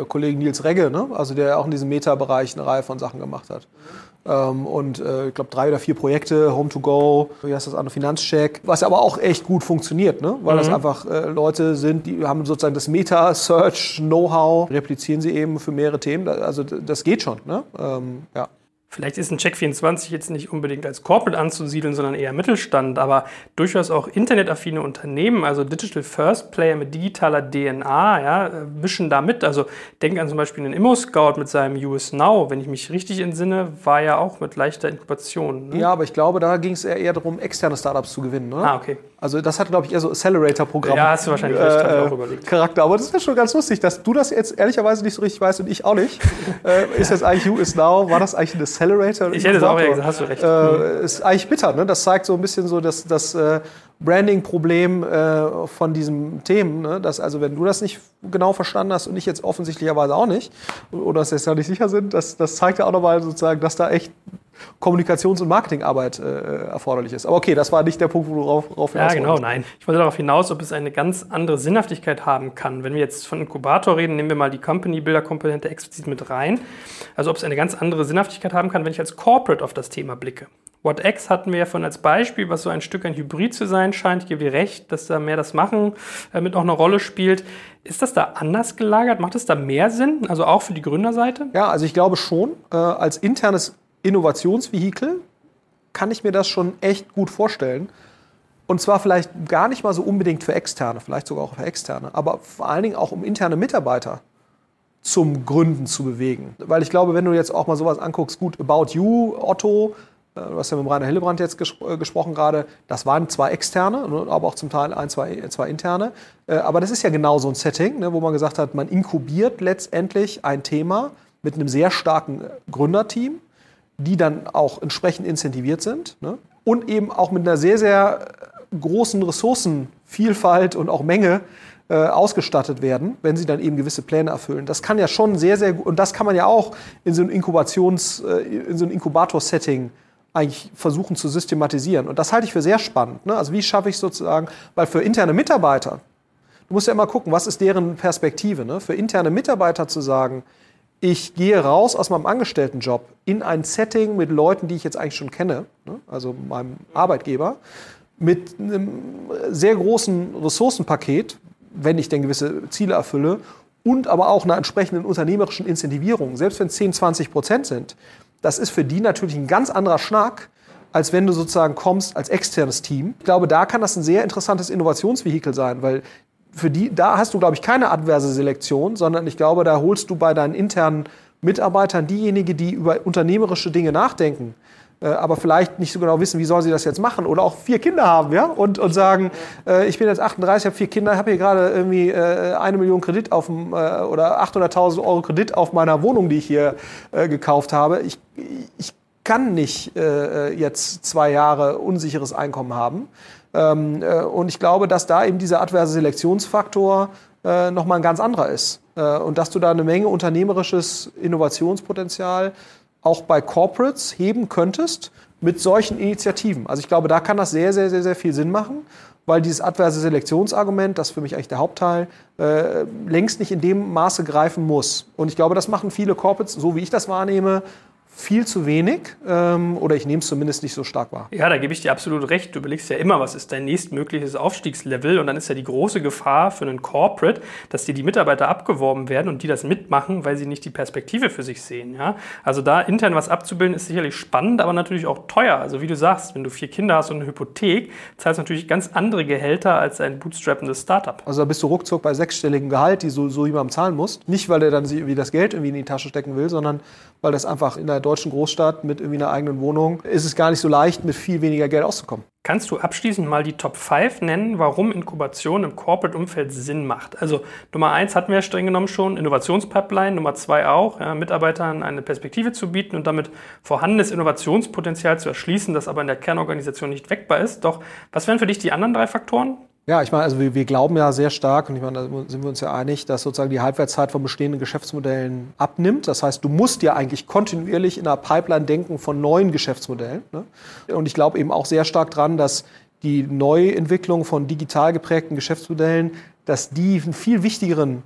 äh Kollegen Nils Regge, ne? also der auch in diesem Meta-Bereich eine Reihe von Sachen gemacht hat. Ähm, und äh, ich glaube drei oder vier Projekte, Home to Go, wie heißt das andere, Finanzcheck, was aber auch echt gut funktioniert, ne? weil mhm. das einfach äh, Leute sind, die haben sozusagen das Meta-Search-Know-how, replizieren sie eben für mehrere Themen, also das geht schon. Ne? Ähm, ja. Vielleicht ist ein Check24 jetzt nicht unbedingt als Corporate anzusiedeln, sondern eher Mittelstand, aber durchaus auch internetaffine Unternehmen, also Digital First Player mit digitaler DNA, ja, mischen da mit. Also denk an zum Beispiel einen Immo-Scout mit seinem US Now, wenn ich mich richtig entsinne, war ja auch mit leichter Inkubation. Ne? Ja, aber ich glaube, da ging es eher darum, externe Startups zu gewinnen. Ne? Ah, okay. Also das hat, glaube ich, eher so Accelerator-Programm. Ja, hast du wahrscheinlich recht, äh, auch überlegt. Charakter. Aber das ist ja schon ganz lustig, dass du das jetzt ehrlicherweise nicht so richtig weißt und ich auch nicht. *laughs* äh, ist das eigentlich US Now? War das eigentlich ein Accelerator? Ich hätte es auch gesagt, hast du recht. Äh, ist eigentlich bitter, ne? Das zeigt so ein bisschen so das, das äh, Branding-Problem äh, von diesem Themen. Ne? Dass also, wenn du das nicht genau verstanden hast und ich jetzt offensichtlicherweise auch nicht, oder dass wir jetzt da nicht sicher sind, das, das zeigt ja auch nochmal sozusagen, dass da echt Kommunikations- und Marketingarbeit äh, erforderlich ist. Aber okay, das war nicht der Punkt, wo du rauf, rauf Ja, genau, nein. Ich wollte darauf hinaus, ob es eine ganz andere Sinnhaftigkeit haben kann. Wenn wir jetzt von Inkubator reden, nehmen wir mal die Company-Builder-Komponente explizit mit rein. Also ob es eine ganz andere Sinnhaftigkeit haben kann, wenn ich als Corporate auf das Thema blicke. WhatX hatten wir ja von als Beispiel, was so ein Stück ein Hybrid zu sein scheint. Ich gebe dir recht, dass da mehr das Machen äh, mit auch eine Rolle spielt. Ist das da anders gelagert? Macht es da mehr Sinn? Also auch für die Gründerseite? Ja, also ich glaube schon. Äh, als internes Innovationsvehikel kann ich mir das schon echt gut vorstellen. Und zwar vielleicht gar nicht mal so unbedingt für Externe, vielleicht sogar auch für Externe, aber vor allen Dingen auch um interne Mitarbeiter zum Gründen zu bewegen. Weil ich glaube, wenn du jetzt auch mal sowas anguckst, gut, About You, Otto, äh, du hast ja mit Rainer Hillebrand jetzt ges äh, gesprochen gerade, das waren zwar externe, ne, aber auch zum Teil ein, zwei, zwei interne. Äh, aber das ist ja genau so ein Setting, ne, wo man gesagt hat, man inkubiert letztendlich ein Thema mit einem sehr starken Gründerteam die dann auch entsprechend incentiviert sind ne? und eben auch mit einer sehr, sehr großen Ressourcenvielfalt und auch Menge äh, ausgestattet werden, wenn sie dann eben gewisse Pläne erfüllen. Das kann ja schon sehr, sehr gut, und das kann man ja auch in so einem Inkubations-, äh, in so einem Inkubator-Setting eigentlich versuchen zu systematisieren. Und das halte ich für sehr spannend. Ne? Also wie schaffe ich sozusagen, weil für interne Mitarbeiter, du musst ja immer gucken, was ist deren Perspektive. Ne? Für interne Mitarbeiter zu sagen, ich gehe raus aus meinem Angestelltenjob in ein Setting mit Leuten, die ich jetzt eigentlich schon kenne, ne? also meinem Arbeitgeber, mit einem sehr großen Ressourcenpaket, wenn ich denn gewisse Ziele erfülle, und aber auch einer entsprechenden unternehmerischen Incentivierung, selbst wenn es 10, 20 Prozent sind. Das ist für die natürlich ein ganz anderer Schnack, als wenn du sozusagen kommst als externes Team. Ich glaube, da kann das ein sehr interessantes Innovationsvehikel sein, weil für die, da hast du, glaube ich, keine adverse Selektion, sondern ich glaube, da holst du bei deinen internen Mitarbeitern diejenigen, die über unternehmerische Dinge nachdenken, äh, aber vielleicht nicht so genau wissen, wie soll sie das jetzt machen oder auch vier Kinder haben, ja, und, und sagen, äh, ich bin jetzt 38, habe vier Kinder, habe hier gerade irgendwie äh, eine Million Kredit auf dem, äh, oder 800.000 Euro Kredit auf meiner Wohnung, die ich hier äh, gekauft habe. Ich, ich kann nicht äh, jetzt zwei Jahre unsicheres Einkommen haben. Ähm, äh, und ich glaube, dass da eben dieser adverse Selektionsfaktor äh, nochmal ein ganz anderer ist. Äh, und dass du da eine Menge unternehmerisches Innovationspotenzial auch bei Corporates heben könntest mit solchen Initiativen. Also ich glaube, da kann das sehr, sehr, sehr, sehr viel Sinn machen, weil dieses adverse Selektionsargument, das ist für mich eigentlich der Hauptteil, äh, längst nicht in dem Maße greifen muss. Und ich glaube, das machen viele Corporates, so wie ich das wahrnehme, viel zu wenig ähm, oder ich nehme es zumindest nicht so stark wahr. Ja, da gebe ich dir absolut recht. Du überlegst ja immer, was ist dein nächstmögliches Aufstiegslevel und dann ist ja die große Gefahr für einen Corporate, dass dir die Mitarbeiter abgeworben werden und die das mitmachen, weil sie nicht die Perspektive für sich sehen. Ja? Also da intern was abzubilden ist sicherlich spannend, aber natürlich auch teuer. Also wie du sagst, wenn du vier Kinder hast und eine Hypothek, zahlst du natürlich ganz andere Gehälter als ein bootstrappendes Startup. Also da bist du ruckzuck bei sechsstelligem Gehalt, die so, so jemandem zahlen musst. Nicht, weil er dann irgendwie das Geld irgendwie in die Tasche stecken will, sondern weil das einfach in der deutschen Großstadt mit irgendwie einer eigenen Wohnung ist es gar nicht so leicht, mit viel weniger Geld auszukommen. Kannst du abschließend mal die Top 5 nennen, warum Inkubation im Corporate-Umfeld Sinn macht? Also Nummer 1 hatten wir streng genommen schon, Innovationspipeline, Nummer 2 auch, ja, Mitarbeitern eine Perspektive zu bieten und damit vorhandenes Innovationspotenzial zu erschließen, das aber in der Kernorganisation nicht weckbar ist. Doch was wären für dich die anderen drei Faktoren? Ja, ich meine, also wir, wir, glauben ja sehr stark, und ich meine, da sind wir uns ja einig, dass sozusagen die Halbwertszeit von bestehenden Geschäftsmodellen abnimmt. Das heißt, du musst ja eigentlich kontinuierlich in einer Pipeline denken von neuen Geschäftsmodellen. Ne? Und ich glaube eben auch sehr stark dran, dass die Neuentwicklung von digital geprägten Geschäftsmodellen, dass die einen viel wichtigeren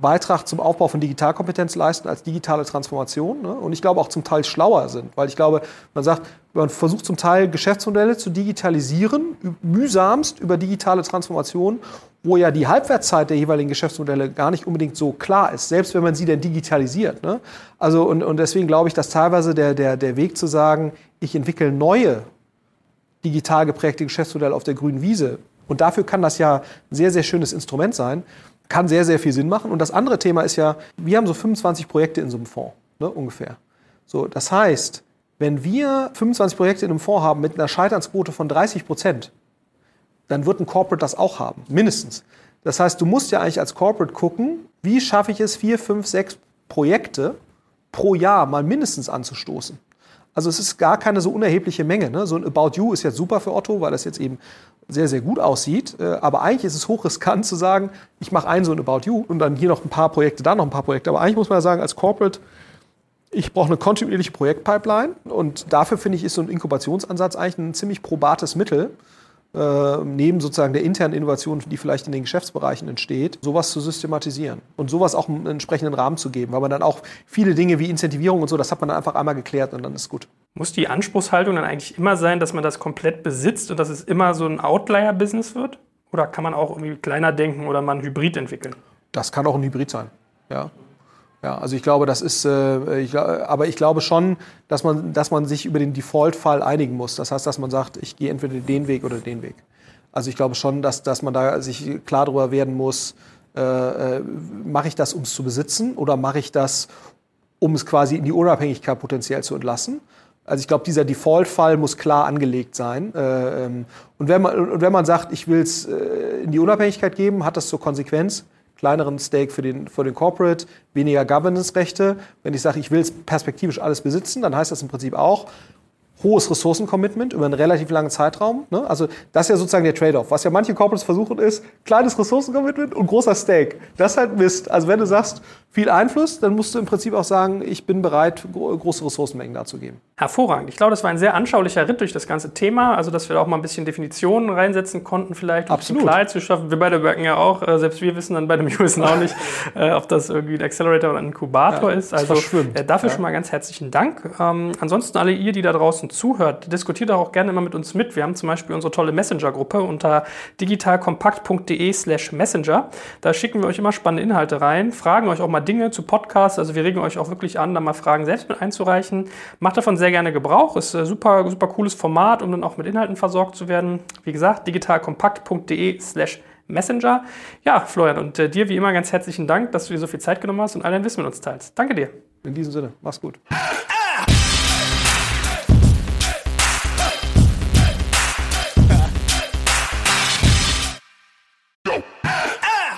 Beitrag zum Aufbau von Digitalkompetenz leisten als digitale Transformation. Ne? Und ich glaube auch zum Teil schlauer sind, weil ich glaube, man sagt, man versucht zum Teil Geschäftsmodelle zu digitalisieren, mühsamst über digitale Transformation, wo ja die Halbwertszeit der jeweiligen Geschäftsmodelle gar nicht unbedingt so klar ist, selbst wenn man sie denn digitalisiert. Ne? Also und, und deswegen glaube ich, dass teilweise der, der, der Weg zu sagen, ich entwickle neue digital geprägte Geschäftsmodelle auf der grünen Wiese, und dafür kann das ja ein sehr, sehr schönes Instrument sein, kann sehr, sehr viel Sinn machen. Und das andere Thema ist ja, wir haben so 25 Projekte in so einem Fonds, ne, ungefähr. So, das heißt, wenn wir 25 Projekte in einem Fonds haben mit einer Scheiternsquote von 30 Prozent, dann wird ein Corporate das auch haben, mindestens. Das heißt, du musst ja eigentlich als Corporate gucken, wie schaffe ich es, vier, fünf, sechs Projekte pro Jahr mal mindestens anzustoßen. Also es ist gar keine so unerhebliche Menge. Ne? So ein About You ist jetzt super für Otto, weil das jetzt eben sehr, sehr gut aussieht. Äh, aber eigentlich ist es hochriskant zu sagen, ich mache einen so ein About You und dann hier noch ein paar Projekte, da noch ein paar Projekte. Aber eigentlich muss man ja sagen, als Corporate, ich brauche eine kontinuierliche Projektpipeline und dafür finde ich, ist so ein Inkubationsansatz eigentlich ein ziemlich probates Mittel, äh, neben sozusagen der internen Innovation, die vielleicht in den Geschäftsbereichen entsteht, sowas zu systematisieren und sowas auch einen entsprechenden Rahmen zu geben, weil man dann auch viele Dinge wie Incentivierung und so, das hat man dann einfach einmal geklärt und dann ist gut. Muss die Anspruchshaltung dann eigentlich immer sein, dass man das komplett besitzt und dass es immer so ein Outlier-Business wird? Oder kann man auch irgendwie kleiner denken oder mal ein Hybrid entwickeln? Das kann auch ein Hybrid sein, ja. Ja, also ich glaube, das ist, äh, ich, aber ich glaube schon, dass man, dass man sich über den Default-Fall einigen muss. Das heißt, dass man sagt, ich gehe entweder den Weg oder den Weg. Also ich glaube schon, dass, dass man da sich klar darüber werden muss, äh, äh, mache ich das, um es zu besitzen oder mache ich das, um es quasi in die Unabhängigkeit potenziell zu entlassen. Also ich glaube, dieser Default-Fall muss klar angelegt sein. Äh, ähm, und, wenn man, wenn man sagt, ich will es äh, in die Unabhängigkeit geben, hat das zur Konsequenz, kleineren Stake für den, für den Corporate, weniger Governance-Rechte. Wenn ich sage, ich will perspektivisch alles besitzen, dann heißt das im Prinzip auch, hohes Ressourcencommitment über einen relativ langen Zeitraum. Ne? Also das ist ja sozusagen der Trade-off. Was ja manche Corporates versuchen ist, kleines Ressourcencommitment und großer Stake. Das ist halt Mist. Also wenn du sagst, viel Einfluss, dann musst du im Prinzip auch sagen, ich bin bereit, große Ressourcenmengen darzugeben. Hervorragend. Ich glaube, das war ein sehr anschaulicher Ritt durch das ganze Thema. Also, dass wir da auch mal ein bisschen Definitionen reinsetzen konnten, vielleicht, um Absolut. Klarheit zu schaffen. Wir beide wirken ja auch, äh, selbst wir wissen dann bei dem Usen *laughs* auch nicht, äh, ob das irgendwie ein Accelerator oder ein Inkubator ja, ist. Also äh, dafür ja. schon mal ganz herzlichen Dank. Ähm, ansonsten alle ihr, die da draußen zuhört, diskutiert auch gerne immer mit uns mit. Wir haben zum Beispiel unsere tolle Messenger-Gruppe unter digitalkompakt.de slash Messenger. Da schicken wir euch immer spannende Inhalte rein, fragen euch auch mal Dinge zu Podcasts. Also wir regen euch auch wirklich an, da mal Fragen selbst mit einzureichen. Macht davon sehr gerne Gebrauch. Ist ein super, super cooles Format, um dann auch mit Inhalten versorgt zu werden. Wie gesagt, digitalkompakt.de slash Messenger. Ja, Florian, und äh, dir wie immer ganz herzlichen Dank, dass du dir so viel Zeit genommen hast und all dein Wissen mit uns teilst. Danke dir. In diesem Sinne, mach's gut.